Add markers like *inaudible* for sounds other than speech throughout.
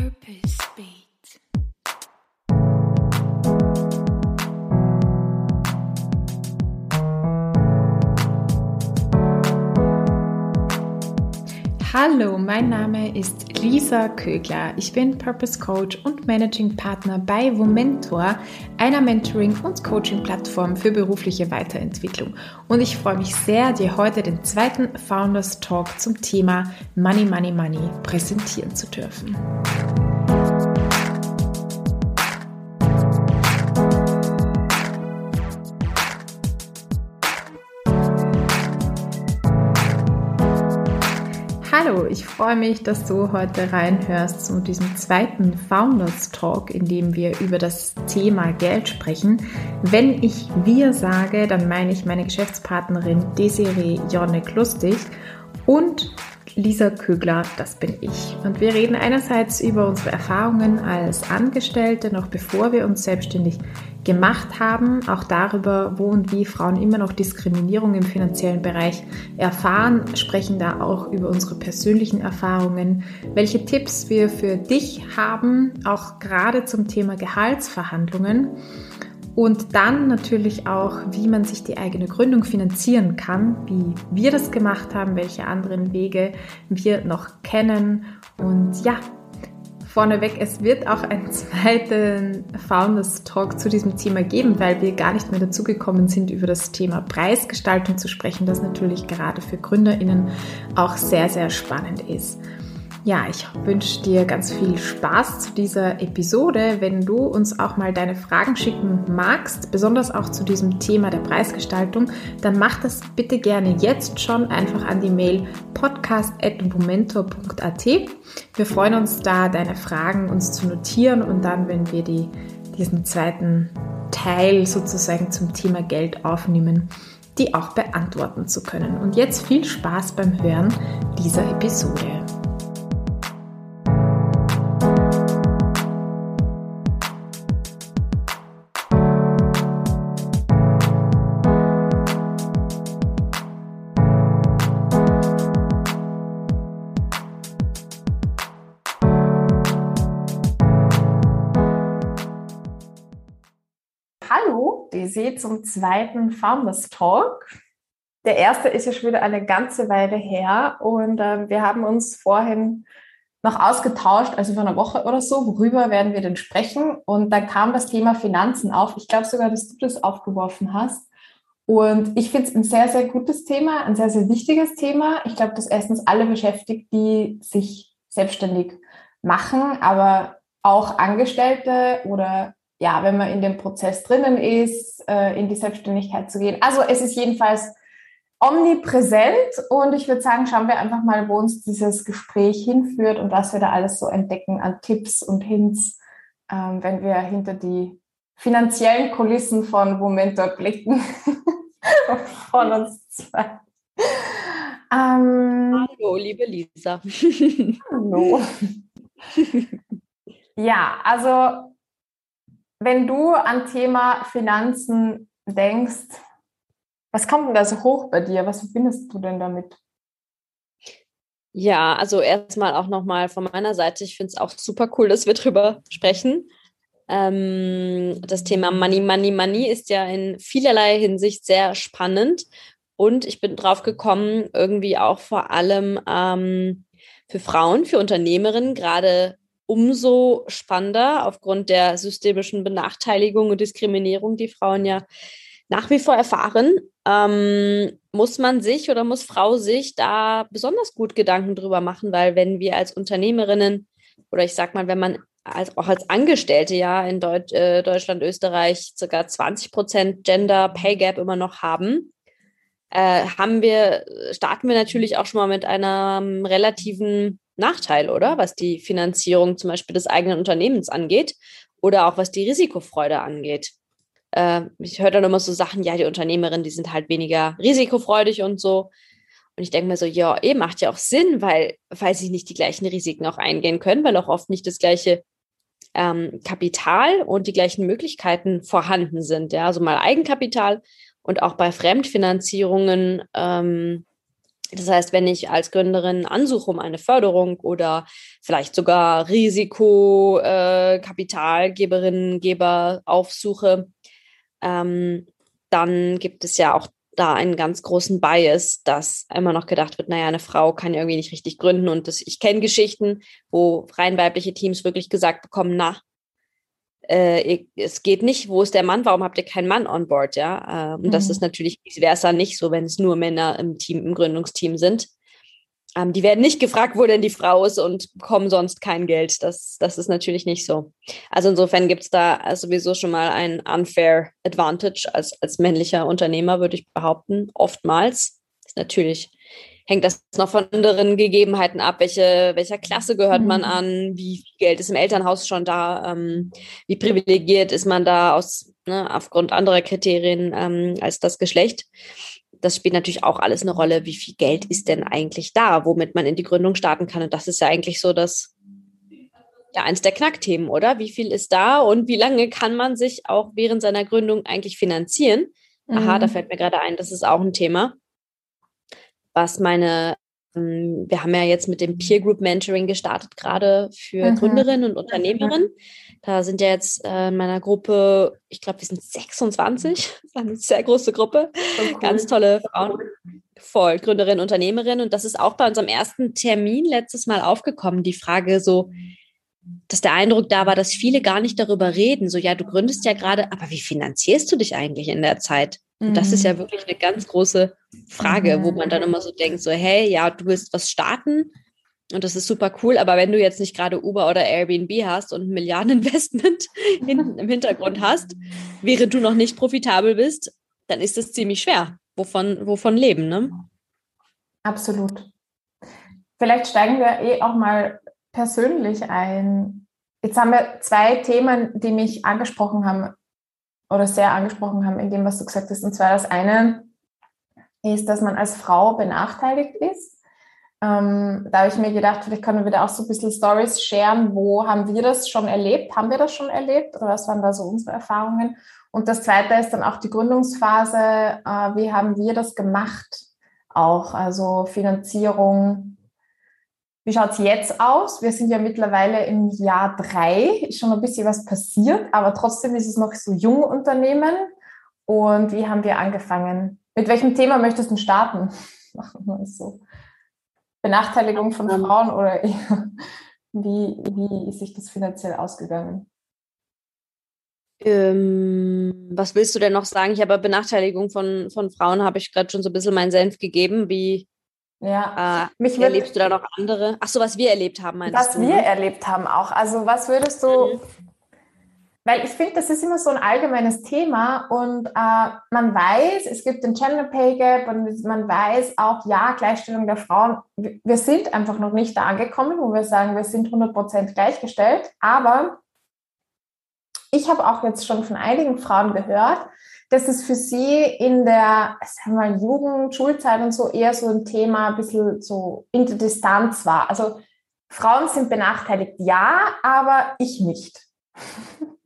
Purpose Beat. Hallo, mein Name ist Lisa Kögler. Ich bin Purpose Coach und Managing Partner bei Womentor, einer Mentoring- und Coaching-Plattform für berufliche Weiterentwicklung. Und ich freue mich sehr, dir heute den zweiten Founders Talk zum Thema Money, Money, Money präsentieren zu dürfen. Ich freue mich, dass du heute reinhörst zu diesem zweiten Founders Talk, in dem wir über das Thema Geld sprechen. Wenn ich wir sage, dann meine ich meine Geschäftspartnerin Desiree Jonnek Lustig und Lisa Kögler, das bin ich. Und wir reden einerseits über unsere Erfahrungen als Angestellte, noch bevor wir uns selbstständig gemacht haben, auch darüber, wo und wie Frauen immer noch Diskriminierung im finanziellen Bereich erfahren, sprechen da auch über unsere persönlichen Erfahrungen, welche Tipps wir für dich haben, auch gerade zum Thema Gehaltsverhandlungen und dann natürlich auch, wie man sich die eigene Gründung finanzieren kann, wie wir das gemacht haben, welche anderen Wege wir noch kennen. Und ja, vorneweg, es wird auch einen *laughs* zweiten Founders Talk zu diesem Thema geben, weil wir gar nicht mehr dazu gekommen sind, über das Thema Preisgestaltung zu sprechen, das natürlich gerade für GründerInnen auch sehr, sehr spannend ist. Ja, ich wünsche dir ganz viel Spaß zu dieser Episode. Wenn du uns auch mal deine Fragen schicken magst, besonders auch zu diesem Thema der Preisgestaltung, dann mach das bitte gerne jetzt schon einfach an die Mail podcast.momentor.at. Wir freuen uns da, deine Fragen uns zu notieren und dann, wenn wir die, diesen zweiten Teil sozusagen zum Thema Geld aufnehmen, die auch beantworten zu können. Und jetzt viel Spaß beim Hören dieser Episode. Daisy zum zweiten Founders Talk. Der erste ist ja schon wieder eine ganze Weile her und äh, wir haben uns vorhin noch ausgetauscht, also vor einer Woche oder so, worüber werden wir denn sprechen? Und dann kam das Thema Finanzen auf. Ich glaube sogar, dass du das aufgeworfen hast. Und ich finde es ein sehr, sehr gutes Thema, ein sehr, sehr wichtiges Thema. Ich glaube, dass erstens alle beschäftigt, die sich selbstständig machen, aber auch Angestellte oder ja, wenn man in dem Prozess drinnen ist, äh, in die Selbstständigkeit zu gehen. Also es ist jedenfalls omnipräsent und ich würde sagen, schauen wir einfach mal, wo uns dieses Gespräch hinführt und was wir da alles so entdecken an Tipps und Hints, ähm, wenn wir hinter die finanziellen Kulissen von Momentor blicken. *laughs* von uns zwei. Ähm, hallo, liebe Lisa. hallo. *laughs* ja, also wenn du an Thema Finanzen denkst, was kommt denn da so hoch bei dir? Was verbindest du denn damit? Ja, also erstmal auch nochmal von meiner Seite, ich finde es auch super cool, dass wir drüber sprechen. Ähm, das Thema Money, Money, Money ist ja in vielerlei Hinsicht sehr spannend. Und ich bin drauf gekommen, irgendwie auch vor allem ähm, für Frauen, für Unternehmerinnen, gerade umso spannender aufgrund der systemischen Benachteiligung und Diskriminierung, die Frauen ja nach wie vor erfahren, ähm, muss man sich oder muss Frau sich da besonders gut Gedanken drüber machen, weil wenn wir als Unternehmerinnen oder ich sag mal, wenn man als, auch als Angestellte ja in Deut äh, Deutschland, Österreich circa 20 Prozent Gender Pay Gap immer noch haben, äh, haben wir, starten wir natürlich auch schon mal mit einem relativen Nachteil, oder? Was die Finanzierung zum Beispiel des eigenen Unternehmens angeht oder auch was die Risikofreude angeht. Äh, ich höre dann immer so Sachen, ja, die Unternehmerinnen, die sind halt weniger risikofreudig und so. Und ich denke mir so, ja, eh, macht ja auch Sinn, weil, weil sie nicht die gleichen Risiken auch eingehen können, weil auch oft nicht das gleiche ähm, Kapital und die gleichen Möglichkeiten vorhanden sind. Ja, also mal Eigenkapital und auch bei Fremdfinanzierungen ähm, Das heißt, wenn ich als Gründerin ansuche um eine Förderung oder vielleicht sogar Risiko, äh, Geber aufsuche, ähm, dann gibt es ja auch da einen ganz großen Bias, dass immer noch gedacht wird, naja, eine Frau kann irgendwie nicht richtig gründen. Und das, ich kenne Geschichten, wo rein weibliche Teams wirklich gesagt bekommen, na, äh, es geht nicht, wo ist der Mann, warum habt ihr keinen Mann on board, ja? Äh, und mhm. das ist natürlich vice versa nicht so, wenn es nur Männer im Team, im Gründungsteam sind. Ähm, die werden nicht gefragt, wo denn die Frau ist und bekommen sonst kein Geld. Das, das ist natürlich nicht so. Also insofern gibt es da sowieso schon mal ein unfair advantage als, als männlicher Unternehmer, würde ich behaupten, oftmals. Ist natürlich hängt das noch von anderen Gegebenheiten ab. Welche, welcher Klasse gehört man mhm. an? Wie viel Geld ist im Elternhaus schon da? Ähm, wie privilegiert ist man da aus, ne, aufgrund anderer Kriterien ähm, als das Geschlecht? Das spielt natürlich auch alles eine Rolle. Wie viel Geld ist denn eigentlich da, womit man in die Gründung starten kann? Und das ist ja eigentlich so das, ja, eins der Knackthemen, oder? Wie viel ist da und wie lange kann man sich auch während seiner Gründung eigentlich finanzieren? Aha, mhm. da fällt mir gerade ein, das ist auch ein Thema was meine, ähm, wir haben ja jetzt mit dem Peer Group Mentoring gestartet, gerade für mhm. Gründerinnen und Unternehmerinnen. Da sind ja jetzt äh, in meiner Gruppe, ich glaube, wir sind 26, *laughs* eine sehr große Gruppe, cool. ganz tolle Frauen, voll Gründerinnen, Unternehmerinnen. Und das ist auch bei unserem ersten Termin letztes Mal aufgekommen, die Frage so, dass der Eindruck da war, dass viele gar nicht darüber reden. So, ja, du gründest ja gerade, aber wie finanzierst du dich eigentlich in der Zeit? Und das ist ja mhm. wirklich eine ganz große Frage, wo man dann immer so denkt, so, hey, ja, du willst was starten und das ist super cool, aber wenn du jetzt nicht gerade Uber oder Airbnb hast und ein Milliardeninvestment *laughs* hinten im Hintergrund hast, während du noch nicht profitabel bist, dann ist es ziemlich schwer. Wovon, wovon leben, ne? Absolut. Vielleicht steigen wir eh auch mal persönlich ein. Jetzt haben wir zwei Themen, die mich angesprochen haben oder sehr angesprochen haben in dem, was du gesagt hast. Und zwar das eine ist, dass man als Frau benachteiligt ist. Ähm, da habe ich mir gedacht, vielleicht können wir wieder auch so ein bisschen Stories sharen. Wo haben wir das schon erlebt? Haben wir das schon erlebt? Oder was waren da so unsere Erfahrungen? Und das zweite ist dann auch die Gründungsphase. Äh, wie haben wir das gemacht? Auch, also Finanzierung, wie schaut es jetzt aus? Wir sind ja mittlerweile im Jahr drei, ist schon ein bisschen was passiert, aber trotzdem ist es noch so jung Unternehmen. Und wie haben wir angefangen? Mit welchem Thema möchtest du starten? *laughs* Machen wir es so. Benachteiligung von ähm. Frauen oder *laughs* wie, wie ist sich das finanziell ausgegangen? Ähm, was willst du denn noch sagen? Ich habe Benachteiligung von, von Frauen, habe ich gerade schon so ein bisschen meinen Senf gegeben. Wie, ja. Äh, Mich erlebst du da noch andere? Ach so, was wir erlebt haben, meinst was du? Was wir erlebt haben auch. Also was würdest du, mhm. weil ich finde, das ist immer so ein allgemeines Thema und äh, man weiß, es gibt den Gender Pay Gap und man weiß auch, ja, Gleichstellung der Frauen, wir sind einfach noch nicht da angekommen, wo wir sagen, wir sind 100% gleichgestellt, aber ich habe auch jetzt schon von einigen Frauen gehört, dass es für Sie in der sagen wir, Jugend, Schulzeit und so eher so ein Thema, ein bisschen so in der Distanz war. Also Frauen sind benachteiligt, ja, aber ich nicht. *laughs*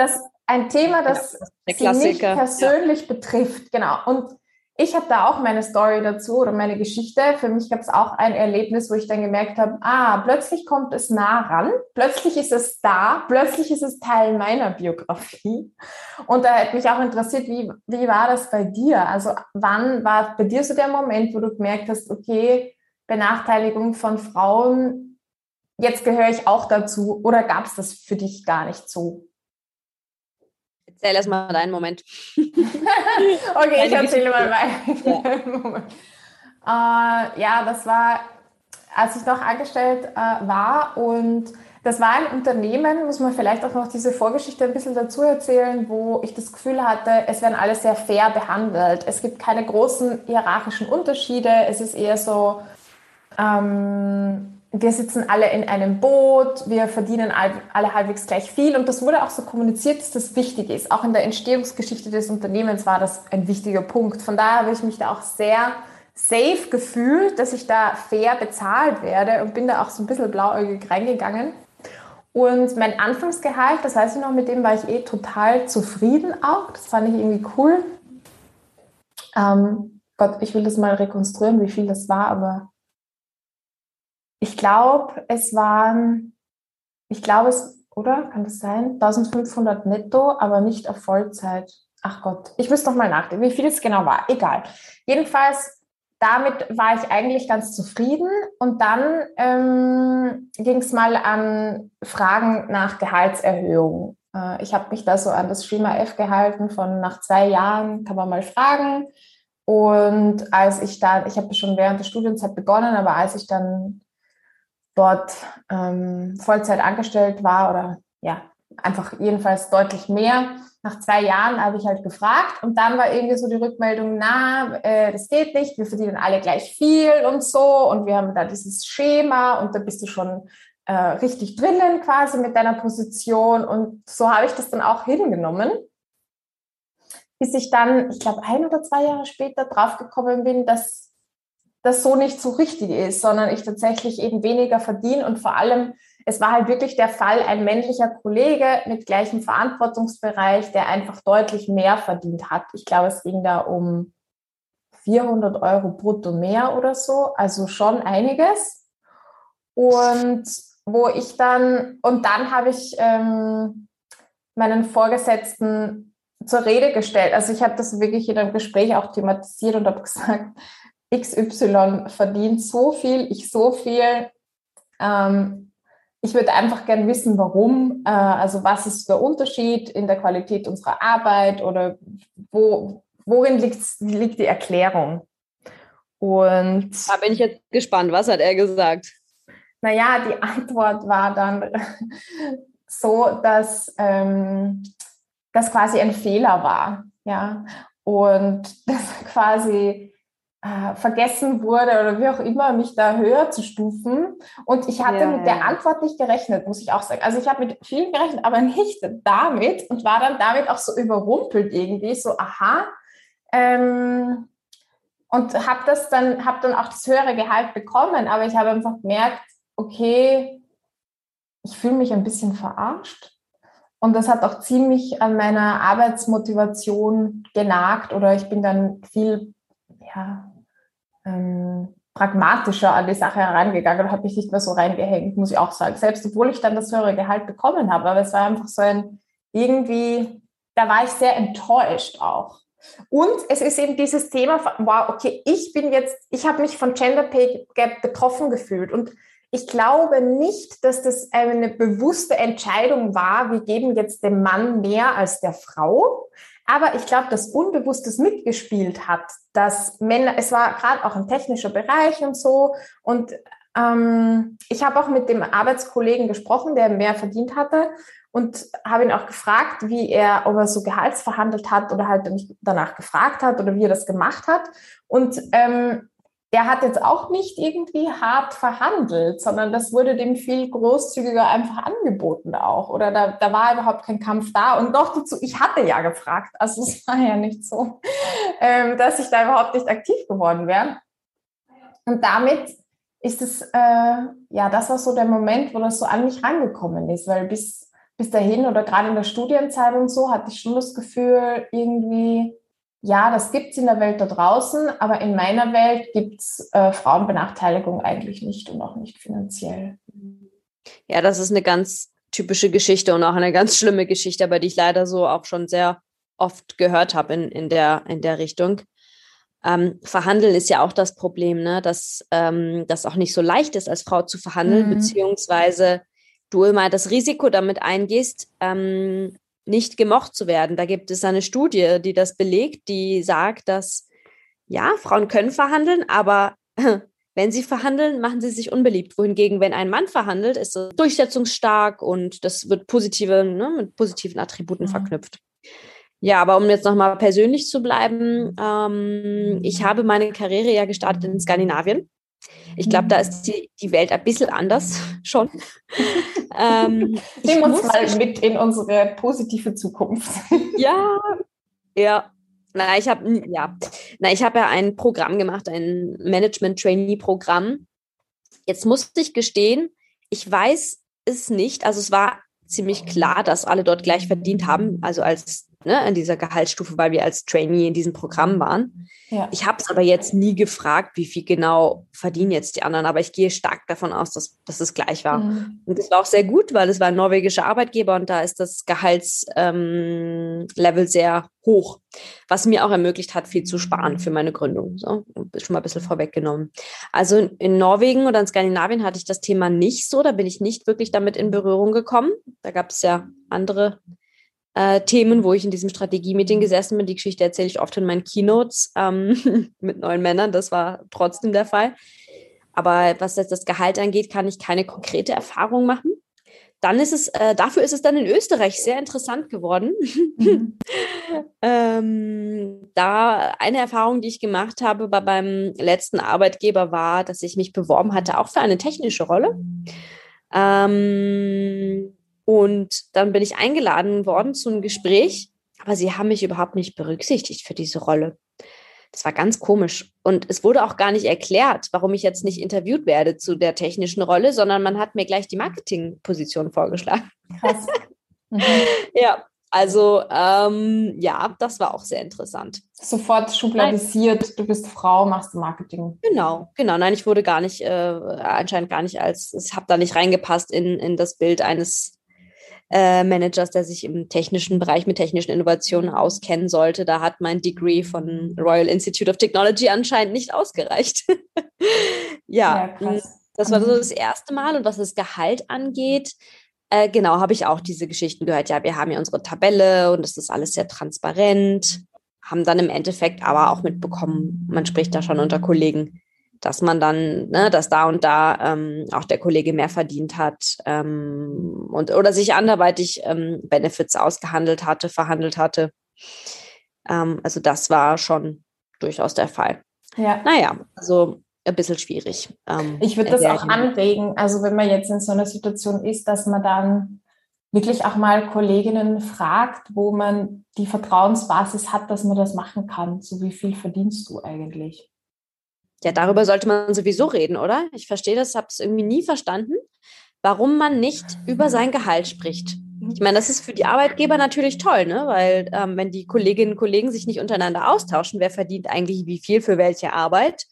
Das ist ein Thema, das ja, Sie nicht persönlich ja. betrifft, genau. Und ich habe da auch meine Story dazu oder meine Geschichte. Für mich gab es auch ein Erlebnis, wo ich dann gemerkt habe, ah, plötzlich kommt es nah ran, plötzlich ist es da, plötzlich ist es Teil meiner Biografie. Und da hätte mich auch interessiert, wie, wie war das bei dir? Also wann war bei dir so der Moment, wo du gemerkt hast, okay, Benachteiligung von Frauen, jetzt gehöre ich auch dazu oder gab es das für dich gar nicht so? Erzähl erst mal deinen Moment. *laughs* okay, ich erzähle mal meinen *laughs* Moment. Äh, ja, das war, als ich noch angestellt äh, war und das war ein Unternehmen, muss man vielleicht auch noch diese Vorgeschichte ein bisschen dazu erzählen, wo ich das Gefühl hatte, es werden alle sehr fair behandelt. Es gibt keine großen hierarchischen Unterschiede. Es ist eher so, ähm, wir sitzen alle in einem Boot, wir verdienen alle halbwegs gleich viel und das wurde auch so kommuniziert, dass das wichtig ist. Auch in der Entstehungsgeschichte des Unternehmens war das ein wichtiger Punkt. Von daher habe ich mich da auch sehr safe gefühlt, dass ich da fair bezahlt werde und bin da auch so ein bisschen blauäugig reingegangen. Und mein Anfangsgehalt, das weiß ich noch, mit dem war ich eh total zufrieden auch. Das fand ich irgendwie cool. Ähm, Gott, ich will das mal rekonstruieren, wie viel das war, aber ich glaube, es waren, ich glaube es, oder? Kann das sein? 1500 netto, aber nicht auf Vollzeit. Ach Gott, ich müsste noch mal nachdenken, wie viel es genau war. Egal. Jedenfalls, damit war ich eigentlich ganz zufrieden. Und dann ähm, ging es mal an Fragen nach Gehaltserhöhung. Äh, ich habe mich da so an das Schema F gehalten von nach zwei Jahren kann man mal fragen. Und als ich dann, ich habe schon während der Studienzeit begonnen, aber als ich dann dort ähm, Vollzeit angestellt war oder ja, einfach jedenfalls deutlich mehr, nach zwei Jahren habe ich halt gefragt. Und dann war irgendwie so die Rückmeldung, na, äh, das geht nicht, wir verdienen alle gleich viel und so. Und wir haben da dieses Schema und da bist du schon äh, richtig drinnen quasi mit deiner Position. Und so habe ich das dann auch hingenommen, bis ich dann, ich glaube, ein oder zwei Jahre später draufgekommen bin, dass das so nicht so richtig ist, sondern ich tatsächlich eben weniger verdiene und vor allem es war halt wirklich der Fall, ein männlicher Kollege mit gleichem Verantwortungsbereich, der einfach deutlich mehr verdient hat. Ich glaube, es ging da um 400 Euro brutto mehr oder so, also schon einiges. Und wo ich dann, und dann habe ich ähm, meinen Vorgesetzten zur Rede gestellt. Also ich habe das wirklich in einem Gespräch auch thematisiert und habe *laughs* gesagt, XY verdient so viel, ich so viel. Ähm, ich würde einfach gerne wissen, warum, äh, also was ist der Unterschied in der Qualität unserer Arbeit oder wo, worin liegt, liegt die Erklärung? Und da bin ich jetzt gespannt, was hat er gesagt? Naja, die Antwort war dann *laughs* so, dass ähm, das quasi ein Fehler war. Ja, und *laughs* das quasi äh, vergessen wurde oder wie auch immer, mich da höher zu stufen. Und ich hatte ja, mit der Antwort nicht gerechnet, muss ich auch sagen. Also ich habe mit viel gerechnet, aber nicht damit und war dann damit auch so überrumpelt irgendwie, so aha. Ähm, und habe das dann, habe dann auch das höhere Gehalt bekommen, aber ich habe einfach gemerkt, okay, ich fühle mich ein bisschen verarscht. Und das hat auch ziemlich an meiner Arbeitsmotivation genagt oder ich bin dann viel ja, ähm, pragmatischer an die Sache herangegangen und habe mich nicht mehr so reingehängt, muss ich auch sagen. Selbst obwohl ich dann das höhere Gehalt bekommen habe. Aber es war einfach so ein, irgendwie, da war ich sehr enttäuscht auch. Und es ist eben dieses Thema, wow, okay, ich bin jetzt, ich habe mich von Gender Pay Gap betroffen gefühlt und ich glaube nicht, dass das eine bewusste Entscheidung war, wir geben jetzt dem Mann mehr als der Frau, aber ich glaube, dass Unbewusstes mitgespielt hat, dass Männer, es war gerade auch ein technischer Bereich und so. Und ähm, ich habe auch mit dem Arbeitskollegen gesprochen, der mehr verdient hatte und habe ihn auch gefragt, wie er, ob er so gehaltsverhandelt hat oder halt danach gefragt hat oder wie er das gemacht hat. Und ähm, der hat jetzt auch nicht irgendwie hart verhandelt, sondern das wurde dem viel großzügiger einfach angeboten auch. Oder da, da war überhaupt kein Kampf da. Und doch dazu, ich hatte ja gefragt. Also es war ja nicht so, ähm, dass ich da überhaupt nicht aktiv geworden wäre. Und damit ist es, äh, ja, das war so der Moment, wo das so an mich rangekommen ist, weil bis, bis dahin oder gerade in der Studienzeit und so hatte ich schon das Gefühl, irgendwie, ja, das gibt es in der Welt da draußen, aber in meiner Welt gibt es äh, Frauenbenachteiligung eigentlich nicht und auch nicht finanziell. Ja, das ist eine ganz typische Geschichte und auch eine ganz schlimme Geschichte, aber die ich leider so auch schon sehr oft gehört habe in, in, der, in der Richtung. Ähm, verhandeln ist ja auch das Problem, ne? dass ähm, das auch nicht so leicht ist, als Frau zu verhandeln, mhm. beziehungsweise du immer das Risiko damit eingehst, ähm, nicht gemocht zu werden. Da gibt es eine Studie, die das belegt, die sagt, dass ja, Frauen können verhandeln, aber *laughs* wenn sie verhandeln, machen sie sich unbeliebt. Wohingegen, wenn ein Mann verhandelt, ist er durchsetzungsstark und das wird positive, ne, mit positiven Attributen mhm. verknüpft. Ja, aber um jetzt nochmal persönlich zu bleiben, ähm, ich habe meine Karriere ja gestartet in Skandinavien. Ich glaube, da ist die, die Welt ein bisschen anders *laughs* schon. ähm, Nehmen uns mal mit in unsere positive Zukunft. *laughs* ja, ja. Na, ich habe ja, na, ich habe ja ein Programm gemacht, ein Management-Trainee-Programm. Jetzt musste ich gestehen, ich weiß es nicht. Also es war ziemlich klar, dass alle dort gleich verdient haben. Also als ne, in dieser Gehaltsstufe, weil wir als Trainee in diesem Programm waren. Ja. Ich habe es aber jetzt nie gefragt, wie viel genau verdienen jetzt die anderen, aber ich gehe stark davon aus, dass, dass es gleich war. Mhm. Und das war auch sehr gut, weil es war ein norwegischer Arbeitgeber und da ist das Gehaltslevel ähm, sehr hoch, was mir auch ermöglicht hat, viel zu sparen für meine Gründung. So, schon mal ein bisschen vorweggenommen. Also in Norwegen oder in Skandinavien hatte ich das Thema nicht so, da bin ich nicht wirklich damit in Berührung gekommen. Da gab es ja andere äh, Themen, wo ich in diesem Strategie-Meeting gesessen bin. Die Geschichte erzähle ich oft in meinen Keynotes ähm, *laughs* mit neuen Männern. Das war trotzdem der Fall. Aber was jetzt das Gehalt angeht, kann ich keine konkrete Erfahrung machen. Dann ist es, äh, dafür ist es dann in Österreich sehr interessant geworden. Mhm. *laughs* ähm, da eine Erfahrung, die ich gemacht habe bei meinem letzten Arbeitgeber war, dass ich mich beworben hatte, auch für eine technische Rolle. Ähm, und dann bin ich eingeladen worden zu einem Gespräch, aber sie haben mich überhaupt nicht berücksichtigt für diese Rolle. Das war ganz komisch. Und es wurde auch gar nicht erklärt, warum ich jetzt nicht interviewt werde zu der technischen Rolle, sondern man hat mir gleich die Marketingposition vorgeschlagen. Krass. *laughs* Mhm. ja, also ähm, ja, das war auch sehr interessant. Sofort schubladisiert, Nein. du bist Frau, machst Marketing. Genau, genau. Nein, ich wurde gar nicht, äh, anscheinend gar nicht als, ich habe da nicht reingepasst in, in das Bild eines äh, Managers, der sich im technischen Bereich mit technischen Innovationen auskennen sollte. Da hat mein Degree von Royal Institute of Technology anscheinend nicht ausgereicht. *laughs* ja, ja mm, das war so mhm. das erste Mal. Und was das Gehalt angeht, äh, genau, habe ich auch diese Geschichten gehört. Ja, wir haben ja unsere Tabelle und es ist alles sehr transparent. Haben dann im Endeffekt aber auch mitbekommen, man spricht da schon unter Kollegen, dass man dann, ne, dass da und da ähm, auch der Kollege mehr verdient hat ähm, und oder sich anderweitig ähm, Benefits ausgehandelt hatte, verhandelt hatte. Ähm, also das war schon durchaus der Fall. Ja. Naja, also ein bisschen schwierig. Ähm, ich würde das auch anregen, also wenn man jetzt in so einer Situation ist, dass man dann wirklich auch mal Kolleginnen fragt, wo man die Vertrauensbasis hat, dass man das machen kann. So wie viel verdienst du eigentlich? Ja, darüber sollte man sowieso reden, oder? Ich verstehe das, habe es irgendwie nie verstanden, warum man nicht über sein Gehalt spricht. Ich meine, das ist für die Arbeitgeber natürlich toll, ne? weil ähm, wenn die Kolleginnen und Kollegen sich nicht untereinander austauschen, wer verdient eigentlich wie viel für welche Arbeit,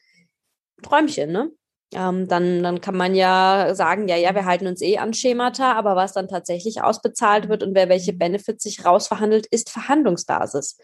Träumchen, ne? Ähm, dann, dann kann man ja sagen, ja, ja, wir halten uns eh an Schemata, aber was dann tatsächlich ausbezahlt wird und wer welche Benefits sich rausverhandelt, ist Verhandlungsbasis.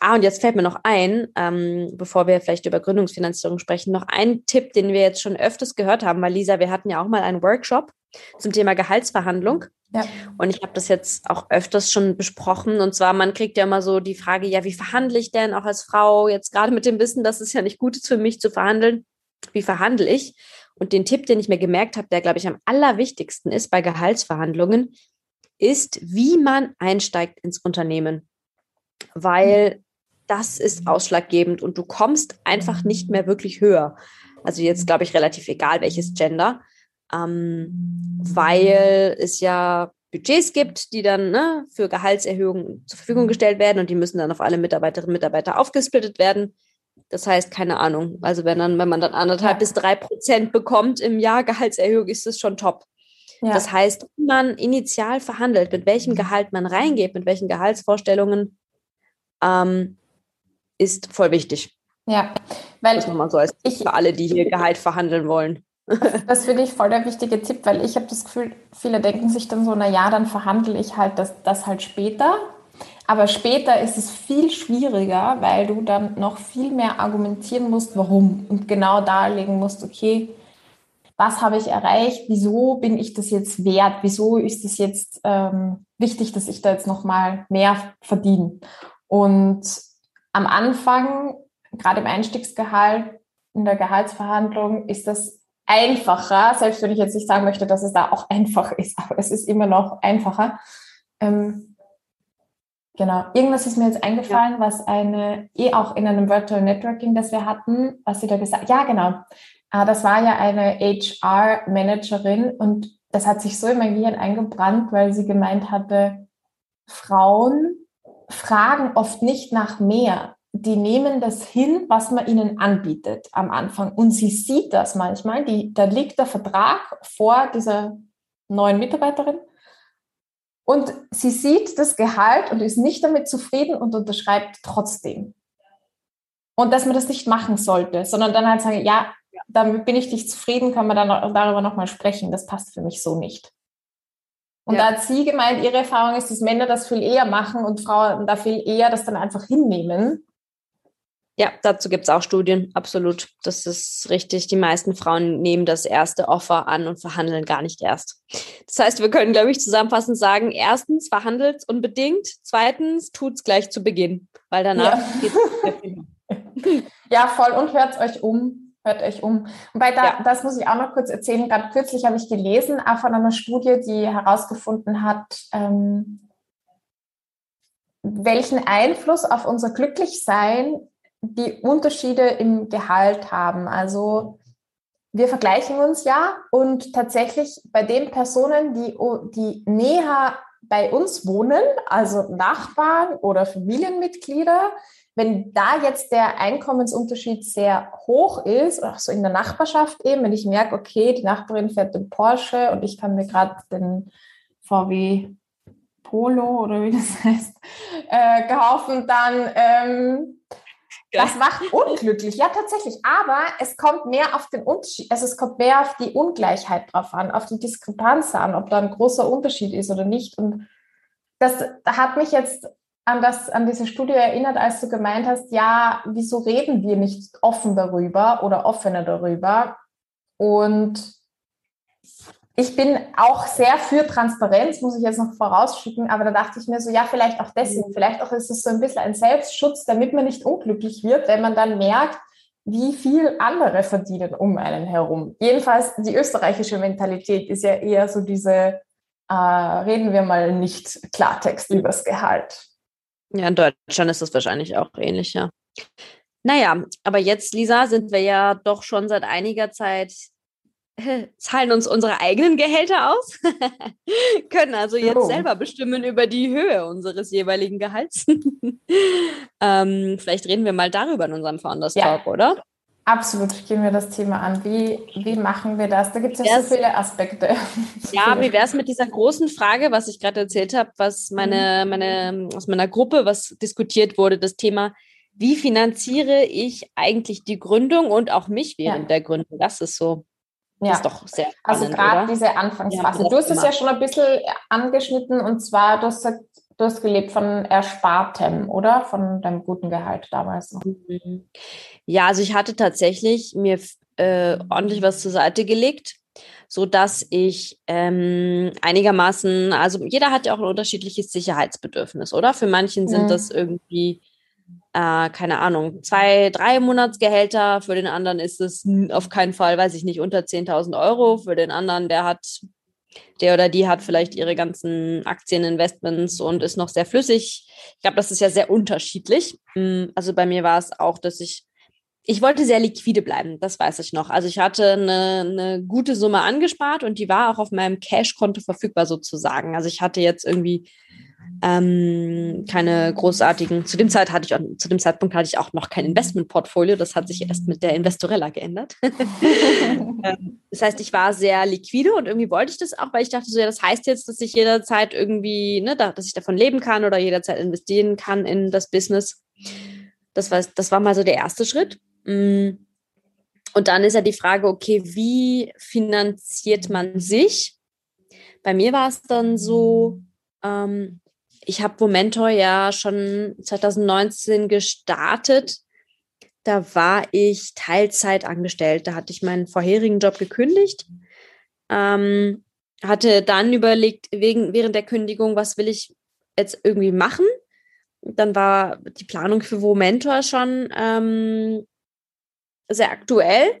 Ah, und jetzt fällt mir noch ein, ähm, bevor wir vielleicht über Gründungsfinanzierung sprechen, noch ein Tipp, den wir jetzt schon öfters gehört haben, weil Lisa, wir hatten ja auch mal einen Workshop zum Thema Gehaltsverhandlung. Ja. Und ich habe das jetzt auch öfters schon besprochen. Und zwar, man kriegt ja immer so die Frage, ja, wie verhandle ich denn auch als Frau jetzt gerade mit dem Wissen, dass es ja nicht gut ist für mich zu verhandeln? Wie verhandle ich? Und den Tipp, den ich mir gemerkt habe, der, glaube ich, am allerwichtigsten ist bei Gehaltsverhandlungen, ist, wie man einsteigt ins Unternehmen. Weil das ist ausschlaggebend und du kommst einfach nicht mehr wirklich höher. Also jetzt glaube ich relativ egal, welches Gender, ähm, weil es ja Budgets gibt, die dann ne, für Gehaltserhöhungen zur Verfügung gestellt werden und die müssen dann auf alle Mitarbeiterinnen und Mitarbeiter aufgesplittet werden. Das heißt, keine Ahnung. Also wenn dann, wenn man dann anderthalb bis drei Prozent bekommt im Jahr Gehaltserhöhung, ist das schon top. Ja. Das heißt, wenn man initial verhandelt, mit welchem Gehalt man reingeht, mit welchen Gehaltsvorstellungen, ähm, ist voll wichtig. Ja, weil das nochmal so als ich, für alle, die hier Gehalt verhandeln wollen. Das finde ich voll der wichtige Tipp, weil ich habe das Gefühl, viele denken sich dann so, na ja, dann verhandle ich halt das, das halt später. Aber später ist es viel schwieriger, weil du dann noch viel mehr argumentieren musst, warum und genau darlegen musst, okay, was habe ich erreicht, wieso bin ich das jetzt wert, wieso ist es jetzt ähm, wichtig, dass ich da jetzt noch mal mehr verdiene. Und am Anfang, gerade im Einstiegsgehalt, in der Gehaltsverhandlung, ist das einfacher, selbst wenn ich jetzt nicht sagen möchte, dass es da auch *laughs* einfach ist, aber es ist immer noch einfacher. Ähm, genau. Irgendwas ist mir jetzt eingefallen, ja. was eine, eh auch in einem Virtual Networking, das wir hatten, was sie da gesagt Ja, genau. Äh, das war ja eine HR-Managerin und das hat sich so in mein Gehirn eingebrannt, weil sie gemeint hatte, Frauen fragen oft nicht nach mehr. Die nehmen das hin, was man ihnen anbietet am Anfang. Und sie sieht das manchmal. Die, da liegt der Vertrag vor dieser neuen Mitarbeiterin. Und sie sieht das Gehalt und ist nicht damit zufrieden und unterschreibt trotzdem. Und dass man das nicht machen sollte, sondern dann halt sagen, ja, damit bin ich nicht zufrieden, können wir dann darüber nochmal sprechen. Das passt für mich so nicht. Und ja. da hat sie gemeint, ihre Erfahrung ist, dass Männer das viel eher machen und Frauen da viel eher das dann einfach hinnehmen ja, dazu gibt es auch Studien, absolut. Das ist richtig. Die meisten Frauen nehmen das erste Offer an und verhandeln gar nicht erst. Das heißt, wir können, glaube ich, zusammenfassend sagen, erstens verhandelt unbedingt, zweitens tut es gleich zu Beginn, weil danach ja. geht *laughs* Ja, voll und hört euch um. Hört euch um. Und bei da, ja. das muss ich auch noch kurz erzählen. Gerade kürzlich habe ich gelesen, auch von einer Studie, die herausgefunden hat, ähm, welchen Einfluss auf unser Glücklichsein die Unterschiede im Gehalt haben. Also wir vergleichen uns ja und tatsächlich bei den Personen, die, die näher bei uns wohnen, also Nachbarn oder Familienmitglieder, wenn da jetzt der Einkommensunterschied sehr hoch ist, auch so in der Nachbarschaft eben, wenn ich merke, okay, die Nachbarin fährt den Porsche und ich kann mir gerade den VW Polo oder wie das *laughs* heißt, äh, kaufen, dann ähm, das macht unglücklich, ja tatsächlich. Aber es kommt mehr auf den Unterschied, also es kommt mehr auf die Ungleichheit drauf an, auf die Diskrepanz an, ob da ein großer Unterschied ist oder nicht. Und das hat mich jetzt an das, an diese Studie erinnert, als du gemeint hast, ja, wieso reden wir nicht offen darüber oder offener darüber? Und ich bin auch sehr für Transparenz, muss ich jetzt noch vorausschicken, aber da dachte ich mir so, ja, vielleicht auch deswegen, vielleicht auch ist es so ein bisschen ein Selbstschutz, damit man nicht unglücklich wird, wenn man dann merkt, wie viel andere verdienen um einen herum. Jedenfalls die österreichische Mentalität ist ja eher so diese, äh, reden wir mal nicht Klartext übers Gehalt. Ja, in Deutschland ist das wahrscheinlich auch ähnlich, ja. Naja, aber jetzt, Lisa, sind wir ja doch schon seit einiger Zeit zahlen uns unsere eigenen Gehälter aus, *laughs* können also jetzt oh. selber bestimmen über die Höhe unseres jeweiligen Gehalts. *laughs* ähm, vielleicht reden wir mal darüber in unserem Founders Talk, ja. oder? Absolut, gehen wir das Thema an. Wie, wie machen wir das? Da gibt es ja so viele Aspekte. *laughs* Ja, wie wäre es mit dieser großen Frage, was ich gerade erzählt habe, was meine, mhm. meine, aus meiner Gruppe, was diskutiert wurde, das Thema, wie finanziere ich eigentlich die Gründung und auch mich während ja. der Gründung? Das ist so ja. ist doch sehr also spannend, Also gerade diese Anfangsphase. Du hast es ja schon ein bisschen angeschnitten und zwar, du hast, du hast gelebt von Erspartem, oder? Von deinem guten Gehalt damals. Mhm. Ja, also ich hatte tatsächlich mir äh, ordentlich was zur Seite gelegt, so dass ich ähm, einigermaßen, also jeder hat ja auch ein unterschiedliches Sicherheitsbedürfnis, oder? Für manchen sind mhm. das irgendwie äh, keine Ahnung, zwei, drei Monatsgehälter. Für den anderen ist es auf keinen Fall, weiß ich nicht, unter 10.000 Euro. Für den anderen, der hat, der oder die hat vielleicht ihre ganzen Aktieninvestments und ist noch sehr flüssig. Ich glaube, das ist ja sehr unterschiedlich. Hm, also bei mir war es auch, dass ich ich wollte sehr liquide bleiben, das weiß ich noch. Also ich hatte eine, eine gute Summe angespart und die war auch auf meinem Cash-Konto verfügbar sozusagen. Also ich hatte jetzt irgendwie ähm, keine großartigen, zu dem, Zeit hatte ich zu dem Zeitpunkt hatte ich auch noch kein Investmentportfolio, das hat sich erst mit der Investorella geändert. *laughs* Ähm, das heißt, ich war sehr liquide und irgendwie wollte ich das auch, weil ich dachte so, ja, das heißt jetzt, dass ich jederzeit irgendwie, ne, dass ich davon leben kann oder jederzeit investieren kann in das Business. Das war, das war mal so der erste Schritt. Mm. Und dann ist ja die Frage, okay, wie finanziert man sich? Bei mir war es dann so, ähm, ich habe Momentor ja schon 2019 gestartet. Da war ich Teilzeit angestellt. Da hatte ich meinen vorherigen Job gekündigt. Ähm, hatte dann überlegt, wegen, während der Kündigung, was will ich jetzt irgendwie machen? Dann war die Planung für Momentor schon ähm, sehr aktuell.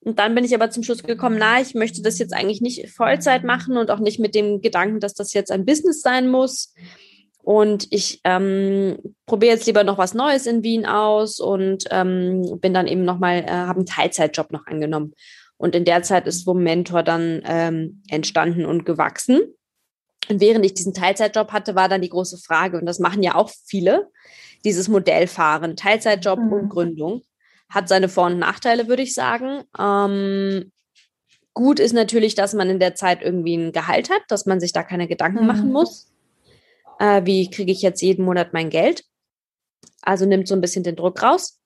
Und dann bin ich aber zum Schluss gekommen, na, ich möchte das jetzt eigentlich nicht Vollzeit machen und auch nicht mit dem Gedanken, dass das jetzt ein Business sein muss. Und ich ähm, probiere jetzt lieber noch was Neues in Wien aus und ähm, bin dann eben nochmal, äh, habe einen Teilzeitjob noch angenommen. Und in der Zeit ist Mentor dann ähm, entstanden und gewachsen. Und während ich diesen Teilzeitjob hatte, war dann die große Frage, und das machen ja auch viele, dieses Modell fahren, Teilzeitjob mhm. und Gründung. Hat seine Vor- und Nachteile, würde ich sagen. Ähm, gut ist natürlich, dass man in der Zeit irgendwie ein Gehalt hat, dass man sich da keine Gedanken mhm. machen muss Äh, wie kriege ich jetzt jeden Monat mein Geld? Also nimmt so ein bisschen den Druck raus.